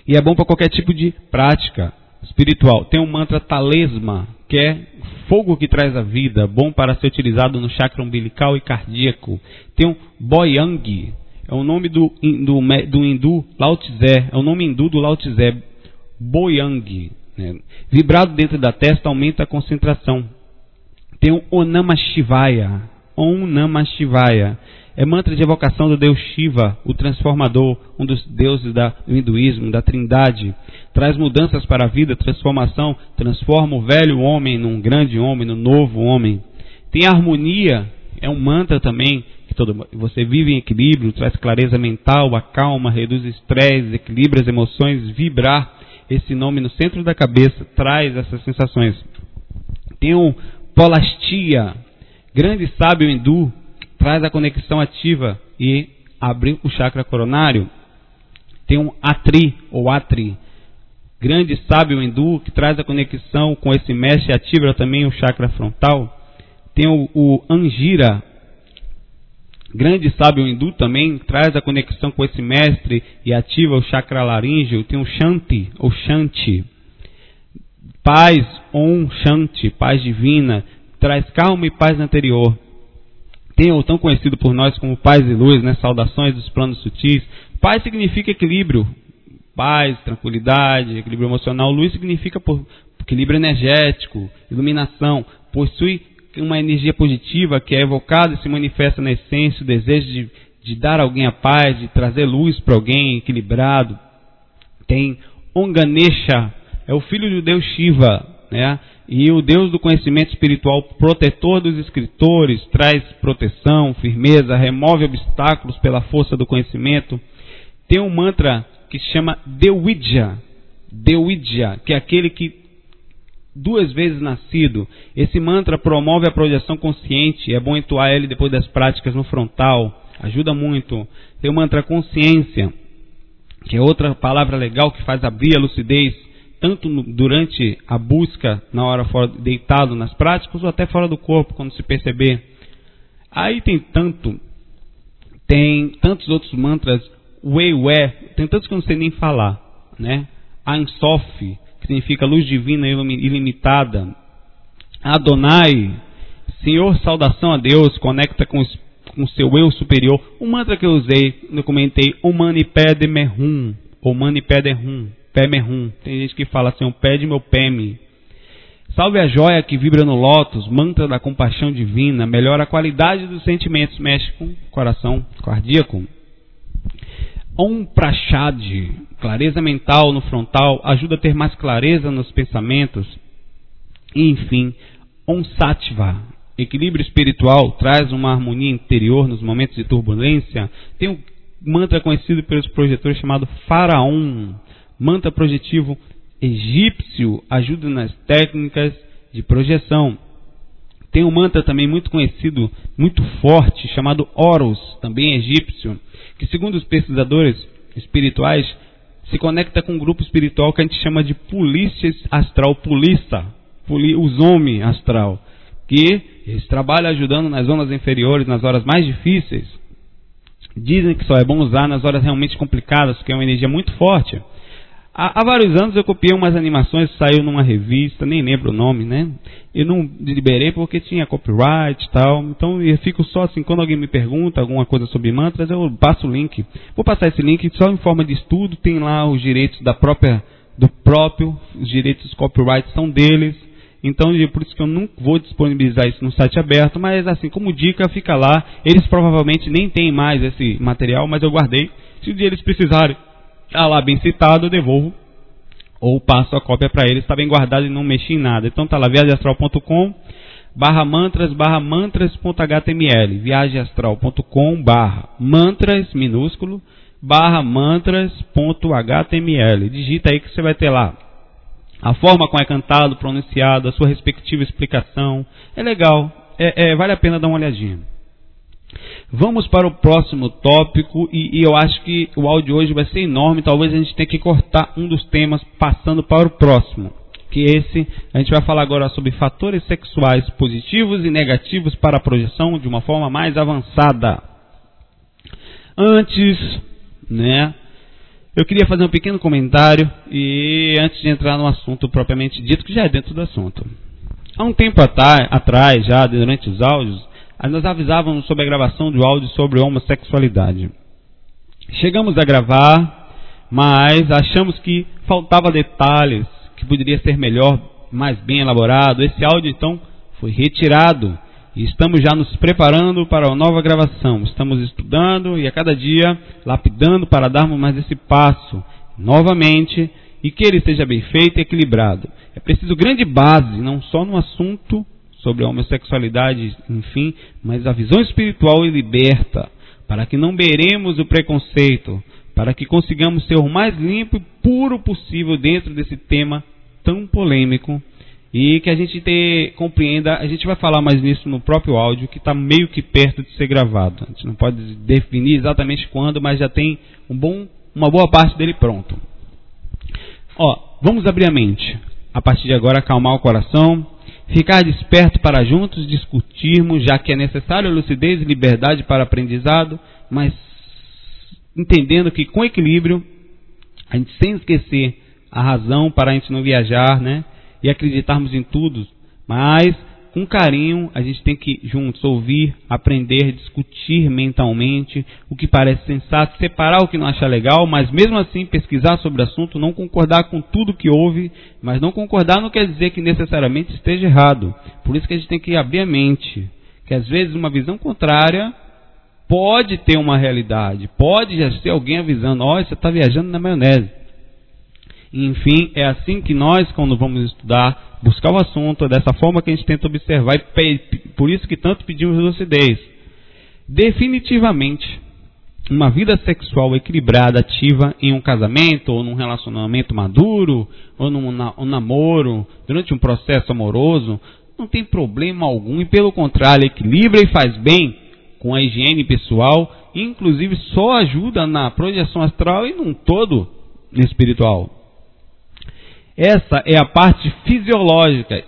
e é bom para qualquer tipo de prática espiritual. Tem o mantra Talesma, que é fogo que traz a vida, bom para ser utilizado no chakra umbilical e cardíaco. Tem um Boyang, é o nome do, do, do hindu Lao Tse, é o nome hindu do Lao Tse, Boyang. Né? Vibrado dentro da testa aumenta a concentração. Tem um Onama Shivaya, Om Namah Shivaya, é mantra de evocação do deus Shiva, o transformador, um dos deuses do hinduísmo, da trindade. Traz mudanças para a vida, transformação, transforma o velho homem num grande homem, num novo homem. Tem harmonia, é um mantra também, que todo, você vive em equilíbrio, traz clareza mental, acalma, reduz estresse, equilibra as emoções, vibrar. Esse nome no centro da cabeça traz essas sensações. Tem um Polastia, grande sábio hindu, traz a conexão ativa e abre o chakra coronário. Tem um Atri, ou Atri, grande sábio hindu, que traz a conexão com esse mestre ativa também o chakra frontal. Tem o, o Angira, grande sábio hindu também, traz a conexão com esse mestre e ativa o chakra laríngeo. Tem o Shanti, ou Shanti, paz, Om Shanti, paz divina, traz calma e paz interior tem o tão conhecido por nós como paz e luz, né? saudações dos planos sutis. Paz significa equilíbrio, paz, tranquilidade, equilíbrio emocional. Luz significa por, equilíbrio energético, iluminação. Possui uma energia positiva que é evocada e se manifesta na essência, o desejo de, de dar alguém a paz, de trazer luz para alguém equilibrado. Tem Onganesha, é o filho do Deus Shiva, né? E o Deus do conhecimento espiritual, protetor dos escritores, traz proteção, firmeza, remove obstáculos pela força do conhecimento. Tem um mantra que se chama Dewidja, Dewidja, que é aquele que duas vezes nascido. Esse mantra promove a projeção consciente, é bom entoar ele depois das práticas no frontal, ajuda muito. Tem o mantra consciência, que é outra palavra legal que faz abrir a lucidez tanto no, durante a busca, na hora fora, deitado nas práticas, ou até fora do corpo, quando se perceber. Aí tem tanto, tem tantos outros mantras, Weiwe, tem tantos que eu não sei nem falar, né? Ein Sof, que significa luz divina ilimitada. Adonai, Senhor, saudação a Deus, conecta com o seu eu superior. O mantra que eu usei, eu comentei, Omani Pede Mehum, Omani Pede Hum, Pé Mehum. Tem gente que fala assim, pede meu peme. Salve a joia que vibra no lótus, mantra da compaixão divina, melhora a qualidade dos sentimentos, mexe com o coração cardíaco. Om Prashad, clareza mental no frontal, ajuda a ter mais clareza nos pensamentos. E, enfim, Om Sattva, equilíbrio espiritual, traz uma harmonia interior nos momentos de turbulência. Tem um mantra conhecido pelos projetores chamado Faraon, mantra projetivo egípcio, ajuda nas técnicas de projeção. Tem um mantra também muito conhecido, muito forte, chamado Horus, também egípcio, que segundo os pesquisadores espirituais, se conecta com um grupo espiritual que a gente chama de polícia astral, polista, os homens astral, que eles trabalham ajudando nas zonas inferiores, nas horas mais difíceis. Dizem que só é bom usar nas horas realmente complicadas, porque é uma energia muito forte. Há, há, vários anos eu copiei umas animações, saiu numa revista, nem lembro o nome, né? Eu não liberei porque tinha copyright e tal. Então eu fico só assim, quando alguém me pergunta alguma coisa sobre mantras, eu passo o link. Vou passar esse link só em forma de estudo, tem lá os direitos da própria, do próprio, os direitos dos copyrights são deles. Então, por isso que eu não vou disponibilizar isso no site aberto, mas assim, como dica, fica lá. Eles provavelmente nem têm mais esse material, mas eu guardei. Se um dia eles precisarem Está lá bem citado, eu devolvo ou passo a cópia para eles, está bem guardado e não mexi em nada. Então está lá, viagemastral.com barra mantras barra mantras.html viagemastral.com barra mantras minúsculo barra mantras.html digita aí que você vai ter lá a forma como é cantado, pronunciado, a sua respectiva explicação. É legal, é, é, vale a pena dar uma olhadinha. Vamos para o próximo tópico e, e, eu acho que o áudio hoje vai ser enorme. Talvez a gente tenha que cortar um dos temas passando para o próximo. Que esse a gente vai falar agora sobre fatores sexuais positivos e negativos para a projeção de uma forma mais avançada. Antes, né? Eu queria fazer um pequeno comentário e antes de entrar no assunto propriamente dito, que já é dentro do assunto. Há um tempo atrás, já durante os áudios, nós avisávamos sobre a gravação de áudio sobre homossexualidade. Chegamos a gravar, mas achamos que faltava detalhes, que poderia ser melhor, mais bem elaborado. Esse áudio então foi retirado e estamos já nos preparando para a nova gravação. Estamos estudando e a cada dia lapidando para darmos mais esse passo novamente e que ele seja bem feito e equilibrado. É preciso grande base, não só no assunto sobre a homossexualidade, enfim, mas a visão espiritual e liberta, para que não beiremos o preconceito, para que consigamos ser o mais limpo e puro possível dentro desse tema tão polêmico e que a gente te, compreenda, a gente vai falar mais nisso no próprio áudio, que está meio que perto de ser gravado. A gente não pode definir exatamente quando, mas já tem um bom, uma boa parte dele pronto. Ó, vamos abrir a mente. A partir de agora, acalmar o coração, Ficar desperto para juntos discutirmos, já que é necessário lucidez e liberdade para aprendizado, mas entendendo que com equilíbrio, a gente sem esquecer a razão para a gente não viajar, né? E acreditarmos em tudo, mas com carinho, a gente tem que juntos ouvir, aprender, discutir mentalmente o que parece sensato, separar o que não acha legal, mas mesmo assim pesquisar sobre o assunto, não concordar com tudo que houve, mas não concordar não quer dizer que necessariamente esteja errado. Por isso que a gente tem que abrir a mente, que às vezes uma visão contrária pode ter uma realidade, pode já ser alguém avisando, ó, oh, você está viajando na maionese. Enfim, é assim que nós, quando vamos estudar, buscar o assunto, é dessa forma que a gente tenta observar, e por isso que tanto pedimos lucidez. Definitivamente, uma vida sexual equilibrada, ativa em um casamento, ou num relacionamento maduro, ou num um namoro, durante um processo amoroso, não tem problema algum, e pelo contrário, equilibra e faz bem com a higiene pessoal, inclusive só ajuda na projeção astral e num todo espiritual. Essa é a parte fisiológica.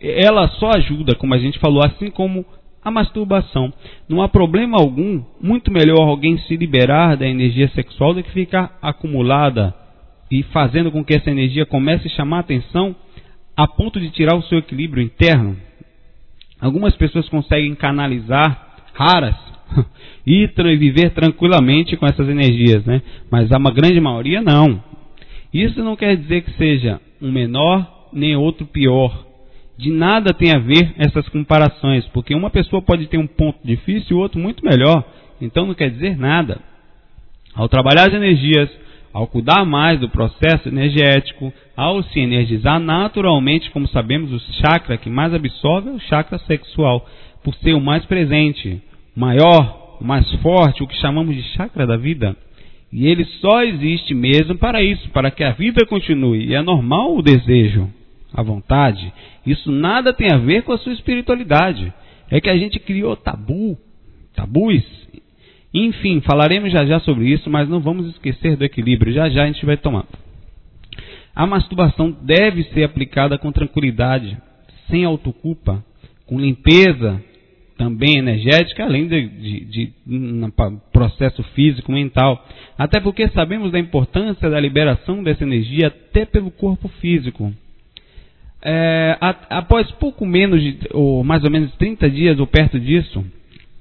Ela só ajuda, como a gente falou, assim como a masturbação. Não há problema algum, muito melhor alguém se liberar da energia sexual do que ficar acumulada e fazendo com que essa energia comece a chamar a atenção a ponto de tirar o seu equilíbrio interno. Algumas pessoas conseguem canalizar, raras, e viver tranquilamente com essas energias, né? Mas a grande maioria não. Isso não quer dizer que seja um menor nem outro pior de nada tem a ver essas comparações, porque uma pessoa pode ter um ponto difícil e outro muito melhor, então não quer dizer nada. Ao trabalhar as energias, ao cuidar mais do processo energético, ao se energizar naturalmente, como sabemos, o chakra que mais absorve é o chakra sexual, por ser o mais presente, maior, o mais forte, o que chamamos de chakra da vida. E ele só existe mesmo para isso, para que a vida continue. E é normal o desejo à vontade, isso nada tem a ver com a sua espiritualidade. É que a gente criou tabu, tabus. Enfim, falaremos já já sobre isso, mas não vamos esquecer do equilíbrio. Já já a gente vai tomar. A masturbação deve ser aplicada com tranquilidade, sem autoculpa, com limpeza também energética, além de, de, de, de processo físico, mental. Até porque sabemos da importância da liberação dessa energia até pelo corpo físico é, a, após pouco menos de, ou mais ou menos 30 dias ou perto disso,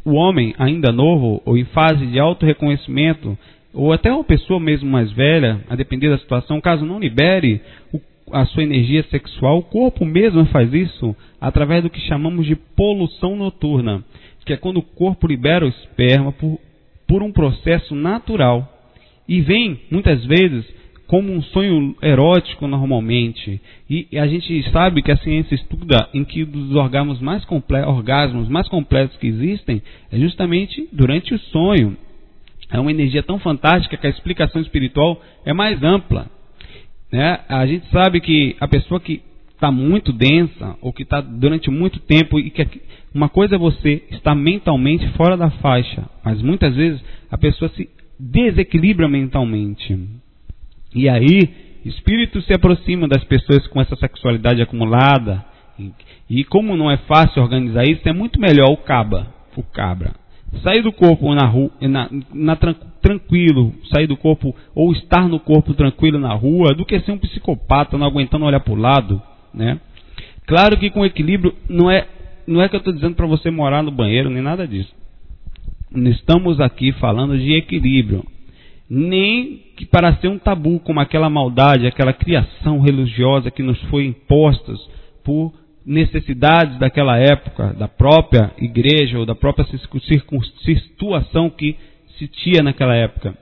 o homem, ainda novo ou em fase de auto-reconhecimento, ou até uma pessoa mesmo mais velha, a depender da situação, caso não libere o, a sua energia sexual, o corpo mesmo faz isso através do que chamamos de poluição noturna, que é quando o corpo libera o esperma por, por um processo natural. E vem, muitas vezes, como um sonho erótico normalmente. E, a gente sabe que a ciência estuda em que dos orgasmos mais, orgasmos mais completos que existem é justamente durante o sonho. É uma energia tão fantástica que a explicação espiritual é mais ampla. Né? A gente sabe que a pessoa que está muito densa ou que está durante muito tempo e que uma coisa é você estar mentalmente fora da faixa, mas muitas vezes a pessoa se desequilibra mentalmente. E aí, espíritos se aproximam das pessoas com essa sexualidade acumulada. E, como não é fácil organizar isso, é muito melhor o caba, o cabra. Sair do corpo na rua, na, na, tranquilo, sair do corpo ou estar no corpo tranquilo na rua, do que ser um psicopata não aguentando olhar para o lado, né? Claro que com equilíbrio não é não é que eu estou dizendo para você morar no banheiro nem nada disso. Estamos aqui falando de equilíbrio nem que para ser um tabu como aquela maldade, aquela criação religiosa que nos foi imposta por necessidades daquela época, da própria igreja ou da própria situação que se tinha naquela época,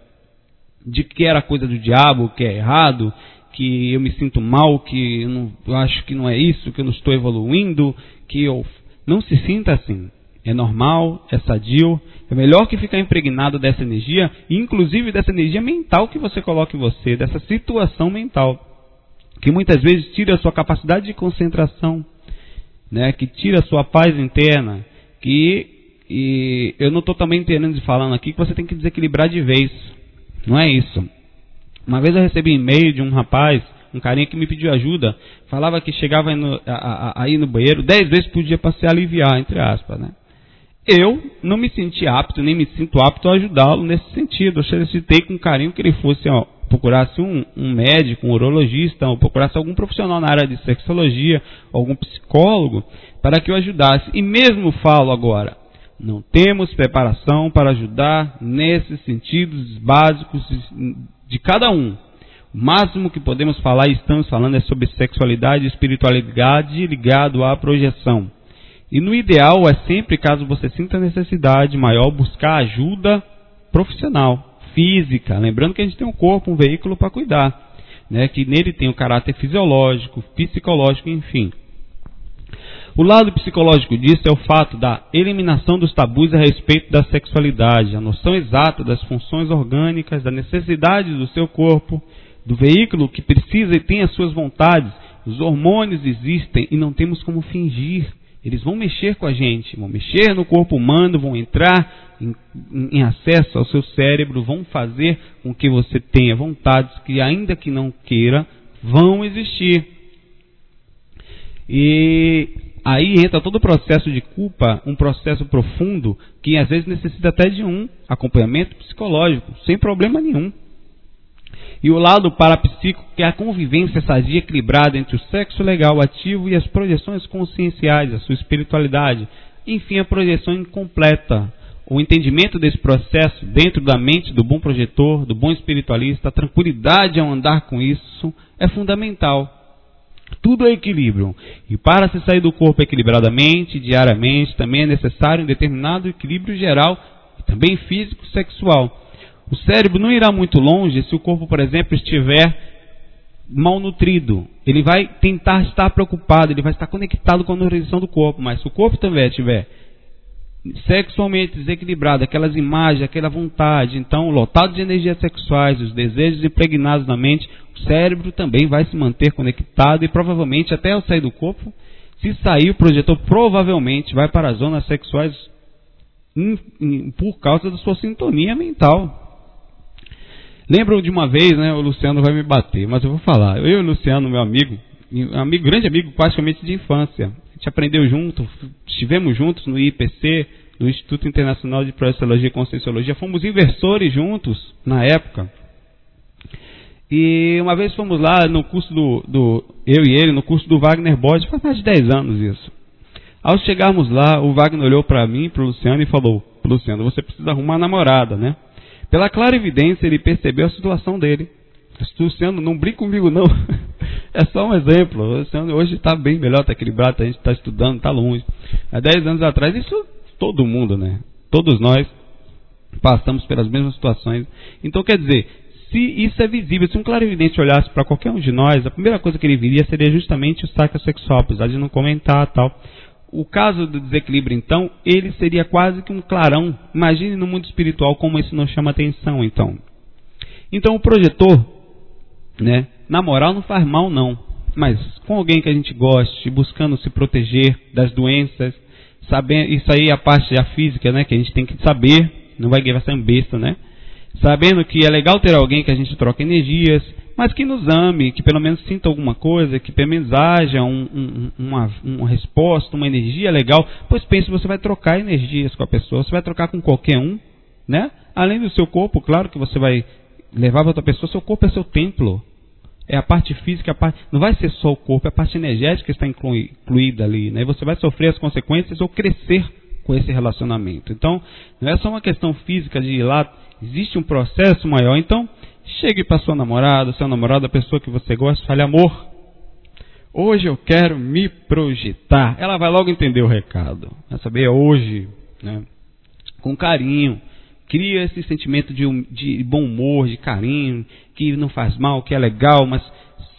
de que era coisa do diabo, que é errado, que eu me sinto mal, que eu, não, eu acho que não é isso, que eu não estou evoluindo, que eu não se sinta assim. É normal, é sadio, é melhor que ficar impregnado dessa energia, inclusive dessa energia mental que você coloca em você, dessa situação mental, que muitas vezes tira a sua capacidade de concentração, né, que tira a sua paz interna, que e eu não estou também entendendo de falando aqui que você tem que desequilibrar de vez, não é isso. Uma vez eu recebi um e-mail de um rapaz, um carinha que me pediu ajuda, falava que chegava aí no, aí no banheiro dez vezes por dia para se aliviar, entre aspas, né? eu não me senti apto, nem me sinto apto a ajudá-lo nesse sentido. Eu solicitei com carinho que ele fosse, ó, procurasse um, um, médico, um urologista, ou procurasse algum profissional na área de sexologia, algum psicólogo, para que o ajudasse. E mesmo falo agora, não temos preparação para ajudar nesses sentidos básicos de cada um. O máximo que podemos falar e estamos falando é sobre sexualidade e espiritualidade ligado à projeção. E no ideal é sempre, caso você sinta necessidade maior, buscar ajuda profissional, física. Lembrando que a gente tem um corpo, um veículo para cuidar. Né, que nele tem o caráter fisiológico, psicológico, enfim. O lado psicológico disso é o fato da eliminação dos tabus a respeito da sexualidade, a noção exata das funções orgânicas, da necessidade do seu corpo, do veículo que precisa e tem as suas vontades. Os hormônios existem e não temos como fingir. Eles vão mexer com a gente, vão mexer no corpo humano, vão entrar em, em, acesso ao seu cérebro, vão fazer com que você tenha vontades que, ainda que não queira, vão existir. E aí entra todo o processo de culpa, um processo profundo que às vezes necessita até de um acompanhamento psicológico, sem problema nenhum. E o lado parapsíquico, que é a convivência sadia equilibrada entre o sexo legal ativo e as projeções conscienciais, a sua espiritualidade. Enfim, a projeção incompleta. O entendimento desse processo dentro da mente do bom projetor, do bom espiritualista, a tranquilidade ao andar com isso é fundamental. Tudo é equilíbrio. E para se sair do corpo equilibradamente, diariamente, também é necessário um determinado equilíbrio geral, também físico sexual. O cérebro não irá muito longe se o corpo, por exemplo, estiver malnutrido. Ele vai tentar estar preocupado, ele vai estar conectado com a nutrição do corpo, mas se o corpo também estiver sexualmente desequilibrado, aquelas imagens, aquela vontade, então lotado de energias sexuais, os desejos impregnados na mente, o cérebro também vai se manter conectado e provavelmente até ao sair do corpo, se sair o projetor provavelmente vai para as zonas sexuais por causa da sua sintonia mental. Lembram de uma vez, né? O Luciano vai me bater, mas eu vou falar. Eu e o Luciano, meu amigo, amigo, grande amigo, praticamente de infância. A gente aprendeu junto, estivemos juntos no IPC, no Instituto Internacional de Processologia e Conscienciologia. Fomos inversores juntos na época. E uma vez fomos lá no curso do, do eu e ele, no curso do Wagner Bode, faz mais de 10 anos isso. Ao chegarmos lá, o Wagner olhou para mim, para o Luciano e falou: Luciano, você precisa arrumar uma namorada, né? Pela clara evidência, ele percebeu a situação dele. Luciano, não brinca comigo não. é só um exemplo. Luciano hoje está bem melhor, está equilibrado, a gente está estudando, está longe. Há 10 anos atrás, isso todo mundo, né? Todos nós passamos pelas mesmas situações. Então, quer dizer, se isso é visível, se um claro evidente olhasse para qualquer um de nós, a primeira coisa que ele viria seria justamente o saco sexual, apesar de não comentar tal. O caso do desequilíbrio, então, ele seria quase que um clarão. Imagine no mundo espiritual como isso não chama atenção, então. Então, o projetor, né, na moral, não faz mal, não. Mas com alguém que a gente goste, buscando se proteger das doenças, isso aí é a parte da física, né, que a gente tem que saber, não vai, vai ser um besta, né? Sabendo que é legal ter alguém que a gente troca energias, mas que nos ame, que pelo menos sinta alguma coisa, que pelo menos haja um, um, uma, uma resposta, uma energia legal. Pois pense, você vai trocar energias com a pessoa, você vai trocar com qualquer um, né? Além do seu corpo, claro que você vai levar para outra pessoa, seu corpo é seu templo. É a parte física, a parte, não vai ser só o corpo, é a parte energética que está incluída ali, né? Você vai sofrer as consequências ou crescer com esse relacionamento. Então, não é só uma questão física de ir lá, existe um processo maior. Então, Chegue para sua namorada, seu namorado, a pessoa que você gosta, fale amor. Hoje eu quero me projetar. Ela vai logo entender o recado. Vai saber é hoje, né? Com carinho. Cria esse sentimento de, de bom humor, de carinho, que não faz mal, que é legal, mas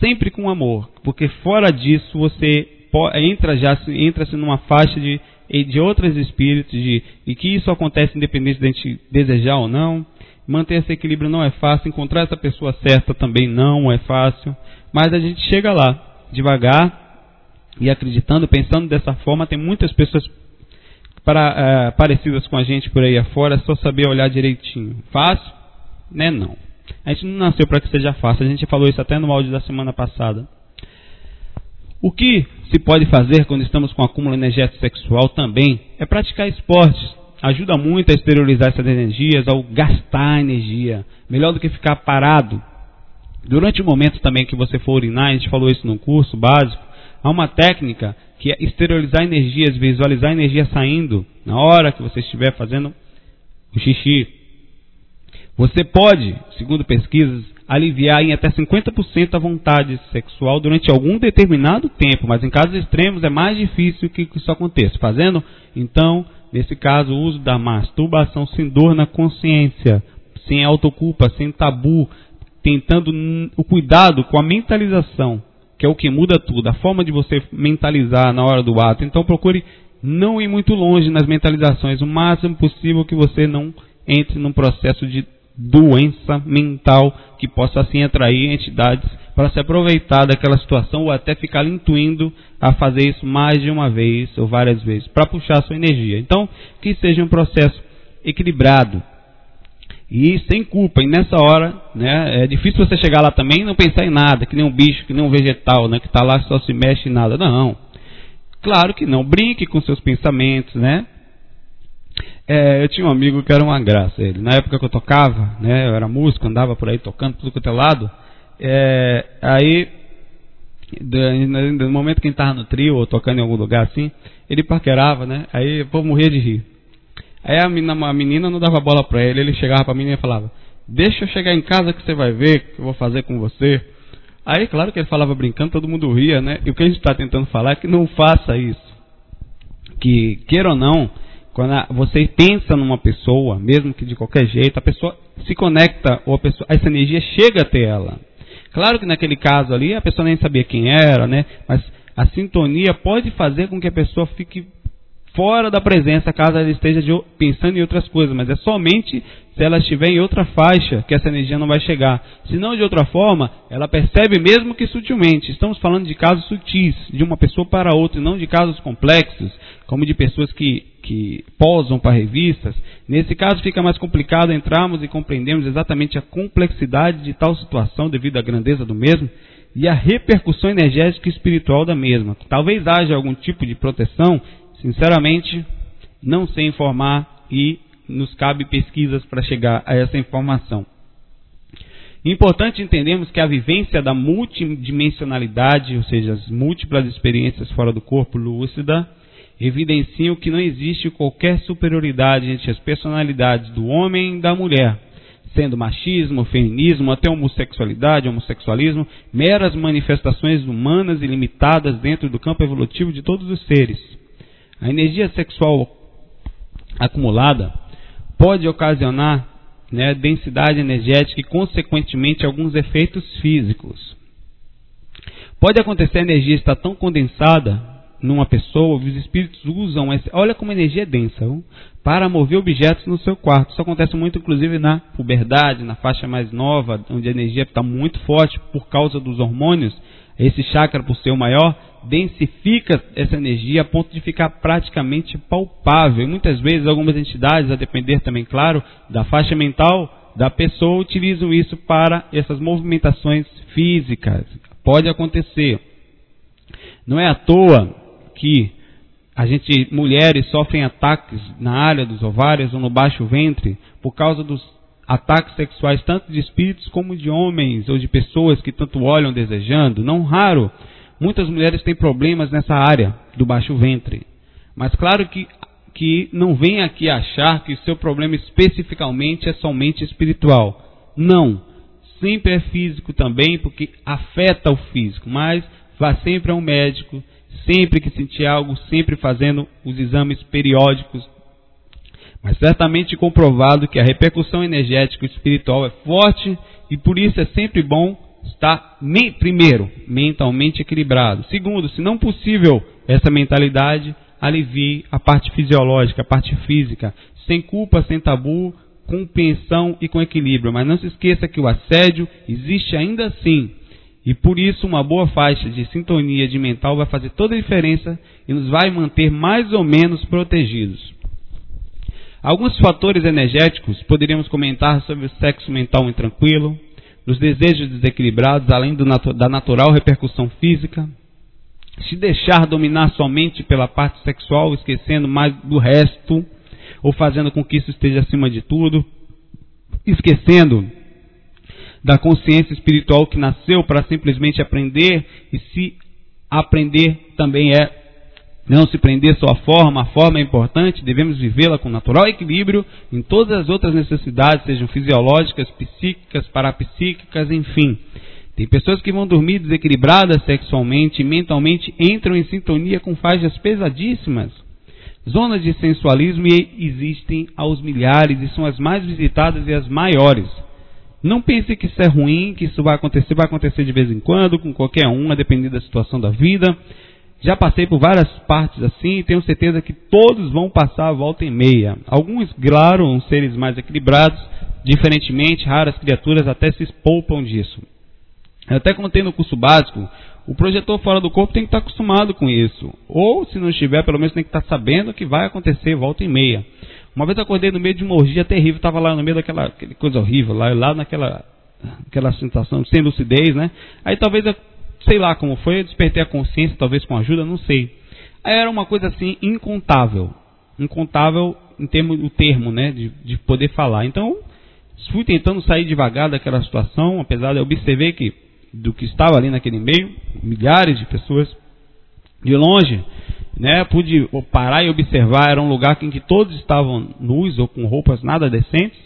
sempre com amor. Porque fora disso você entra já entra-se numa faixa de, de outros espíritos de, e que isso acontece independente de a gente desejar ou não. Manter esse equilíbrio não é fácil, encontrar essa pessoa certa também não é fácil, mas a gente chega lá devagar e acreditando, pensando dessa forma. Tem muitas pessoas para, uh, parecidas com a gente por aí afora, só saber olhar direitinho. Fácil? Né? Não. A gente não nasceu para que seja fácil, a gente falou isso até no áudio da semana passada. O que se pode fazer quando estamos com acúmulo energético sexual também é praticar esportes ajuda muito a exteriorizar essas energias, ao gastar energia. Melhor do que ficar parado. Durante o momento também que você for urinar, a gente falou isso no curso básico, há uma técnica que é exteriorizar energias, visualizar energia saindo na hora que você estiver fazendo o xixi. Você pode, segundo pesquisas, aliviar em até 50% a vontade sexual durante algum determinado tempo, mas em casos extremos é mais difícil que isso aconteça. Fazendo, então, Nesse caso, o uso da masturbação sem dor na consciência, sem autoculpa, sem tabu, tentando o cuidado com a mentalização, que é o que muda tudo, a forma de você mentalizar na hora do ato. Então procure não ir muito longe nas mentalizações, o máximo possível que você não entre num processo de doença mental que possa assim atrair entidades para se aproveitar daquela situação ou até ficar intuindo a fazer isso mais de uma vez ou várias vezes para puxar sua energia. Então, que seja um processo equilibrado. E sem culpa, e nessa hora, né, é difícil você chegar lá também e não pensar em nada, que nem um bicho, que nem um vegetal, né, que está lá só se mexe em nada. Não. Claro que não. Brinque com seus pensamentos, né? É, eu tinha um amigo que era uma graça. Ele, na época que eu tocava, né, eu era músico, andava por aí tocando tudo quanto é lado. É, aí, no momento que ele estava no trio ou tocando em algum lugar assim, ele paquerava, né? Aí o povo morria de rir. Aí a menina, a menina não dava bola para ele, ele chegava para mim e falava: Deixa eu chegar em casa que você vai ver o que eu vou fazer com você. Aí, claro que ele falava brincando, todo mundo ria, né? E o que a gente está tentando falar é que não faça isso. Que, queira ou não, quando você pensa numa pessoa, mesmo que de qualquer jeito, a pessoa se conecta, ou a pessoa, essa energia chega até ela. Claro que naquele caso ali a pessoa nem sabia quem era, né? Mas a sintonia pode fazer com que a pessoa fique fora da presença, caso ela esteja de, pensando em outras coisas, mas é somente se ela estiver em outra faixa que essa energia não vai chegar. Se não de outra forma, ela percebe mesmo que sutilmente. Estamos falando de casos sutis, de uma pessoa para outra, e não de casos complexos, como de pessoas que, que posam para revistas. Nesse caso fica mais complicado entrarmos e compreendermos exatamente a complexidade de tal situação devido à grandeza do mesmo e a repercussão energética e espiritual da mesma. Talvez haja algum tipo de proteção Sinceramente, não sei informar e nos cabe pesquisas para chegar a essa informação. Importante entendermos que a vivência da multidimensionalidade, ou seja, as múltiplas experiências fora do corpo lúcida, evidenciam que não existe qualquer superioridade entre as personalidades do homem e da mulher, sendo machismo, feminismo, até homossexualidade, homossexualismo, meras manifestações humanas e limitadas dentro do campo evolutivo de todos os seres. A energia sexual acumulada pode ocasionar né, densidade energética e, consequentemente, alguns efeitos físicos. Pode acontecer a energia estar tão condensada numa pessoa, os espíritos usam esse, olha como a energia é densa, viu? para mover objetos no seu quarto. Isso acontece muito, inclusive, na puberdade, na faixa mais nova, onde a energia está muito forte por causa dos hormônios. Esse chakra, por ser o maior, densifica essa energia a ponto de ficar praticamente palpável. E muitas vezes algumas entidades, a depender também, claro, da faixa mental da pessoa, utilizam isso para essas movimentações físicas. Pode acontecer. Não é à toa que a gente, mulheres sofrem ataques na área dos ovários ou no baixo ventre por causa dos ataques sexuais tanto de espíritos como de homens ou de pessoas que tanto olham desejando. Não raro Muitas mulheres têm problemas nessa área do baixo ventre. Mas claro que, que não vem aqui achar que o seu problema especificamente é somente espiritual. Não. Sempre é físico também, porque afeta o físico. Mas vá sempre a um médico, sempre que sentir algo, sempre fazendo os exames periódicos. Mas certamente comprovado que a repercussão energética espiritual é forte e por isso é sempre bom está, primeiro, mentalmente equilibrado. Segundo, se não possível essa mentalidade, alivie a parte fisiológica, a parte física, sem culpa, sem tabu, com pensão e com equilíbrio. Mas não se esqueça que o assédio existe ainda assim. E por isso uma boa faixa de sintonia de mental vai fazer toda a diferença e nos vai manter mais ou menos protegidos. Alguns fatores energéticos poderíamos comentar sobre o sexo mental intranquilo, dos desejos desequilibrados, além natu da natural repercussão física, se deixar dominar somente pela parte sexual, esquecendo mais do resto, ou fazendo com que isso esteja acima de tudo, esquecendo da consciência espiritual que nasceu para simplesmente aprender e se aprender também é não se prender só à forma, a forma é importante, devemos vivê-la com natural equilíbrio em todas as outras necessidades, sejam fisiológicas, psíquicas, parapsíquicas, enfim. Tem pessoas que vão dormir desequilibradas sexualmente e mentalmente entram em sintonia com faixas pesadíssimas. Zonas de sensualismo existem aos milhares e são as mais visitadas e as maiores. Não pense que isso é ruim, que isso vai acontecer, vai acontecer de vez em quando, com qualquer um, a depender da situação da vida. Já passei por várias partes assim e tenho certeza que todos vão passar a volta e meia. Alguns, claro, seres mais equilibrados, diferentemente, raras criaturas até se poupam disso. Eu até contei no curso básico, o projetor fora do corpo tem que estar acostumado com isso. Ou, se não estiver, pelo menos tem que estar sabendo que vai acontecer volta e meia. Uma vez eu acordei no meio de uma orgia terrível, estava lá no meio daquela coisa horrível, lá, lá naquela aquela sensação sem lucidez, né? Aí talvez eu, sei lá como foi, eu despertei a consciência, talvez com ajuda, não sei. Aí era uma coisa assim incontável. Incontável em termos o termo, né, de, de poder falar. Então, fui tentando sair devagar daquela situação, apesar de eu observar que do que estava ali naquele meio, milhares de pessoas de longe, né, pude parar e observar, era um lugar em que todos estavam nus ou com roupas nada decentes,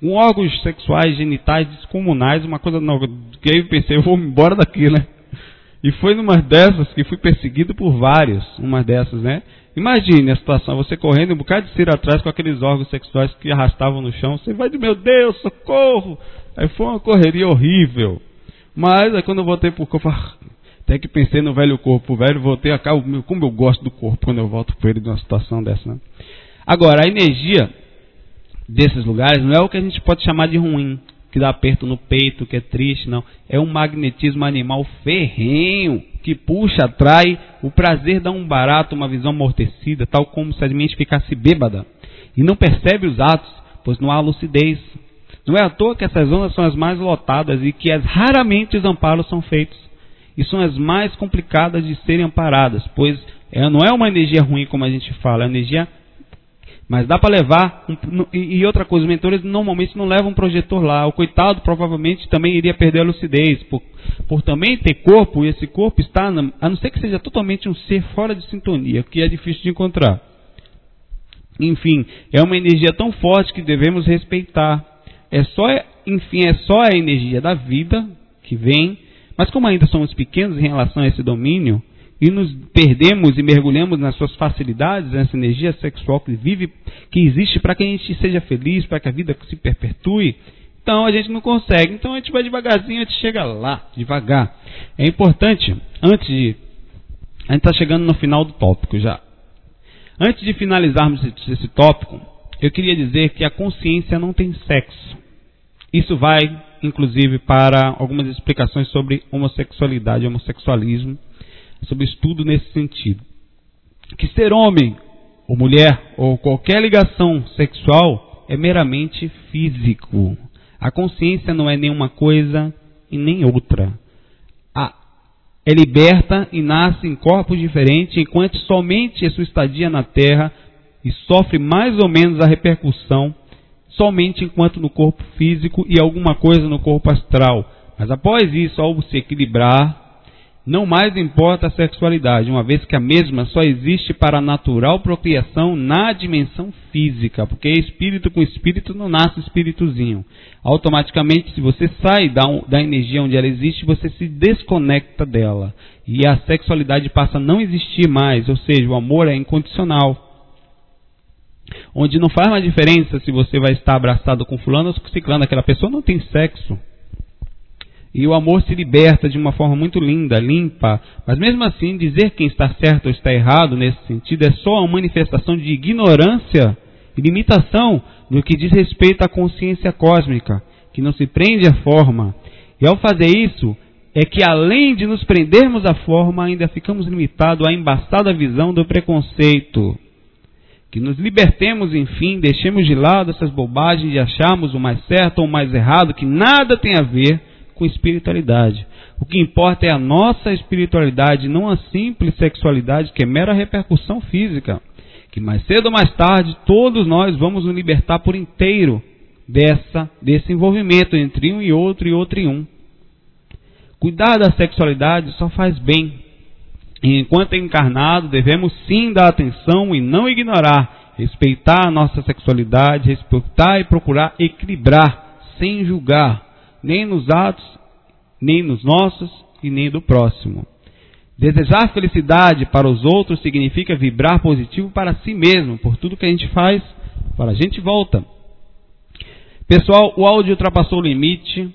com órgãos sexuais, genitais descomunais, uma coisa nova, que eu pensei, eu vou embora daqui, né? E foi numa dessas que fui perseguido por vários, uma dessas, né? Imagine a situação, você correndo um bocado de cera atrás com aqueles órgãos sexuais que arrastavam no chão, você vai de meu Deus, socorro! Aí foi uma correria horrível. Mas aí quando eu voltei pro corpo, até que pensei no velho corpo, velho, voltei a cá, como eu gosto do corpo quando eu volto para ele de uma situação dessa, né? Agora, a energia desses lugares não é o que a gente pode chamar de ruim que dá aperto no peito, que é triste, não. É um magnetismo animal ferrenho, que puxa, atrai. O prazer dá um barato, uma visão amortecida, tal como se a mente ficasse bêbada. E não percebe os atos, pois não há lucidez. Não é à toa que essas zonas são as mais lotadas e que as raramente os amparos são feitos. E são as mais complicadas de serem amparadas, pois é, não é uma energia ruim como a gente fala, é uma energia mas dá para levar. E outra coisa, os mentores normalmente não levam um projetor lá. O coitado provavelmente também iria perder a lucidez. Por, por também ter corpo, e esse corpo está, na, a não ser que seja totalmente um ser fora de sintonia, que é difícil de encontrar. Enfim, é uma energia tão forte que devemos respeitar. É só, enfim, é só a energia da vida que vem. Mas como ainda somos pequenos em relação a esse domínio, e nos perdemos e mergulhamos nas suas facilidades, nessa energia sexual que vive, que existe para que a gente seja feliz, para que a vida se perpetue, então a gente não consegue. Então a gente vai devagarzinho, a gente chega lá, devagar. É importante, antes de. A gente está chegando no final do tópico já. Antes de finalizarmos esse, tópico, eu queria dizer que a consciência não tem sexo. Isso vai, inclusive, para algumas explicações sobre homossexualidade homossexualismo sobre estudo nesse sentido. Que ser homem ou mulher ou qualquer ligação sexual é meramente físico. A consciência não é nenhuma coisa e nem outra. A, é liberta e nasce em corpos diferentes, enquanto somente a sua estadia na Terra e sofre mais ou menos a repercussão somente enquanto no corpo físico e alguma coisa no corpo astral. Mas após isso, ao se equilibrar, não mais importa a sexualidade, uma vez que a mesma só existe para a natural procriação na dimensão física, porque espírito com espírito não nasce espíritozinho. Automaticamente, se você sai da, da energia onde ela existe, você se desconecta dela. E a sexualidade passa a não existir mais, ou seja, o amor é incondicional. Onde não faz mais diferença se você vai estar abraçado com fulano ou com ciclano, aquela pessoa não tem sexo. E o amor se liberta de uma forma muito linda, limpa. Mas mesmo assim, dizer quem está certo ou está errado nesse sentido é só uma manifestação de ignorância e limitação no que diz respeito à consciência cósmica, que não se prende à forma. E ao fazer isso, é que além de nos prendermos à forma, ainda ficamos limitados à embaçada visão do preconceito. Que nos libertemos, enfim, deixemos de lado essas bobagens de acharmos o mais certo ou o mais errado, que nada tem a ver com espiritualidade. O que importa é a nossa espiritualidade, não a simples sexualidade que é mera repercussão física. Que mais cedo ou mais tarde todos nós vamos nos libertar por inteiro dessa desse envolvimento entre um e outro e outro e um. Cuidar da sexualidade só faz bem. Enquanto é encarnado, devemos sim dar atenção e não ignorar, respeitar a nossa sexualidade, respeitar e procurar equilibrar, sem julgar, nem nos atos, nem nos nossos e nem do próximo. Desejar felicidade para os outros significa vibrar positivo para si mesmo, por tudo que a gente faz, para a gente volta. Pessoal, o áudio ultrapassou o limite,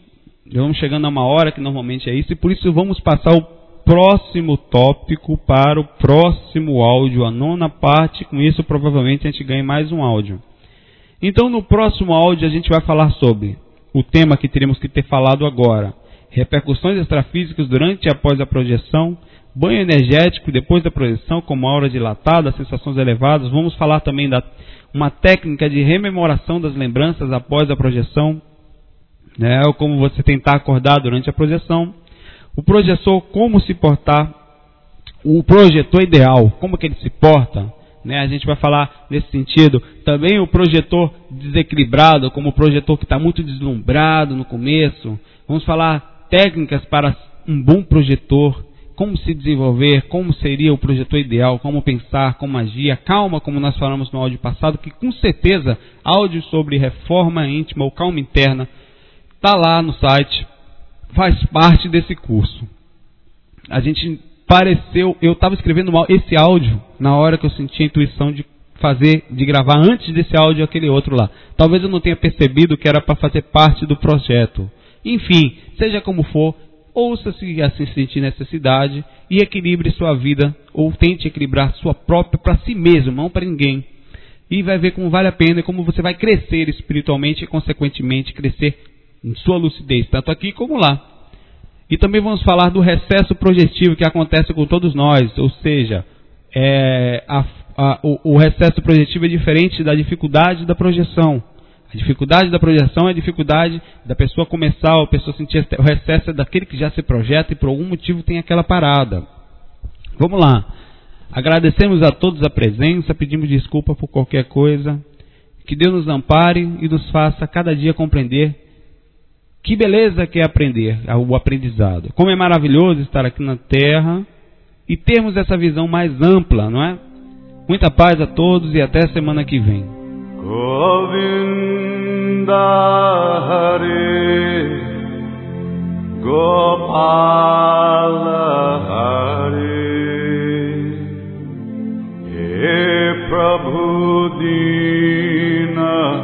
vamos chegando a uma hora que normalmente é isso, e por isso vamos passar o próximo tópico para o próximo áudio, a nona parte, com isso provavelmente a gente ganha mais um áudio. Então no próximo áudio a gente vai falar sobre o tema que teríamos que ter falado agora. repercussões extrafísicas durante e após a projeção, banho energético depois da projeção, como aura dilatada, sensações elevadas. Vamos falar também da uma técnica de rememoração das lembranças após a projeção, né, ou como você tentar acordar durante a projeção. O projetor, como se portar, o projetor ideal, como que ele se porta, né? A gente vai falar nesse sentido. Também o projetor desequilibrado, como o projetor que está muito deslumbrado no começo. Vamos falar técnicas para um bom projetor, como se desenvolver, como seria o projetor ideal, como pensar, como agir, a calma, como nós falamos no áudio passado, que com certeza áudio sobre reforma íntima ou calma interna está lá no site, faz parte desse curso. A gente pareceu, eu estava escrevendo esse áudio na hora que eu senti a intuição de fazer, de gravar antes desse áudio aquele outro lá. Talvez eu não tenha percebido que era para fazer parte do projeto. Enfim, seja como for, ouça se assim sentir necessidade e equilibre sua vida ou tente equilibrar sua própria para si mesmo, não para ninguém. E vai ver como vale a pena e como você vai crescer espiritualmente e consequentemente crescer em sua lucidez, tanto aqui como lá. E também vamos falar do recesso projetivo que acontece com todos nós, ou seja, é, a, a, o, o, recesso projetivo é diferente da dificuldade da projeção. A dificuldade da projeção é a dificuldade da pessoa começar, a pessoa sentir o recesso é daquele que já se projeta e por algum motivo tem aquela parada. Vamos lá. Agradecemos a todos a presença, pedimos desculpa por qualquer coisa. Que Deus nos ampare e nos faça cada dia compreender que beleza que é aprender, o aprendizado. Como é maravilhoso estar aqui na Terra e termos essa visão mais ampla, não é? Muita paz a todos e até semana que vem. Govinda Hare Gopala Hare Prabhu Dina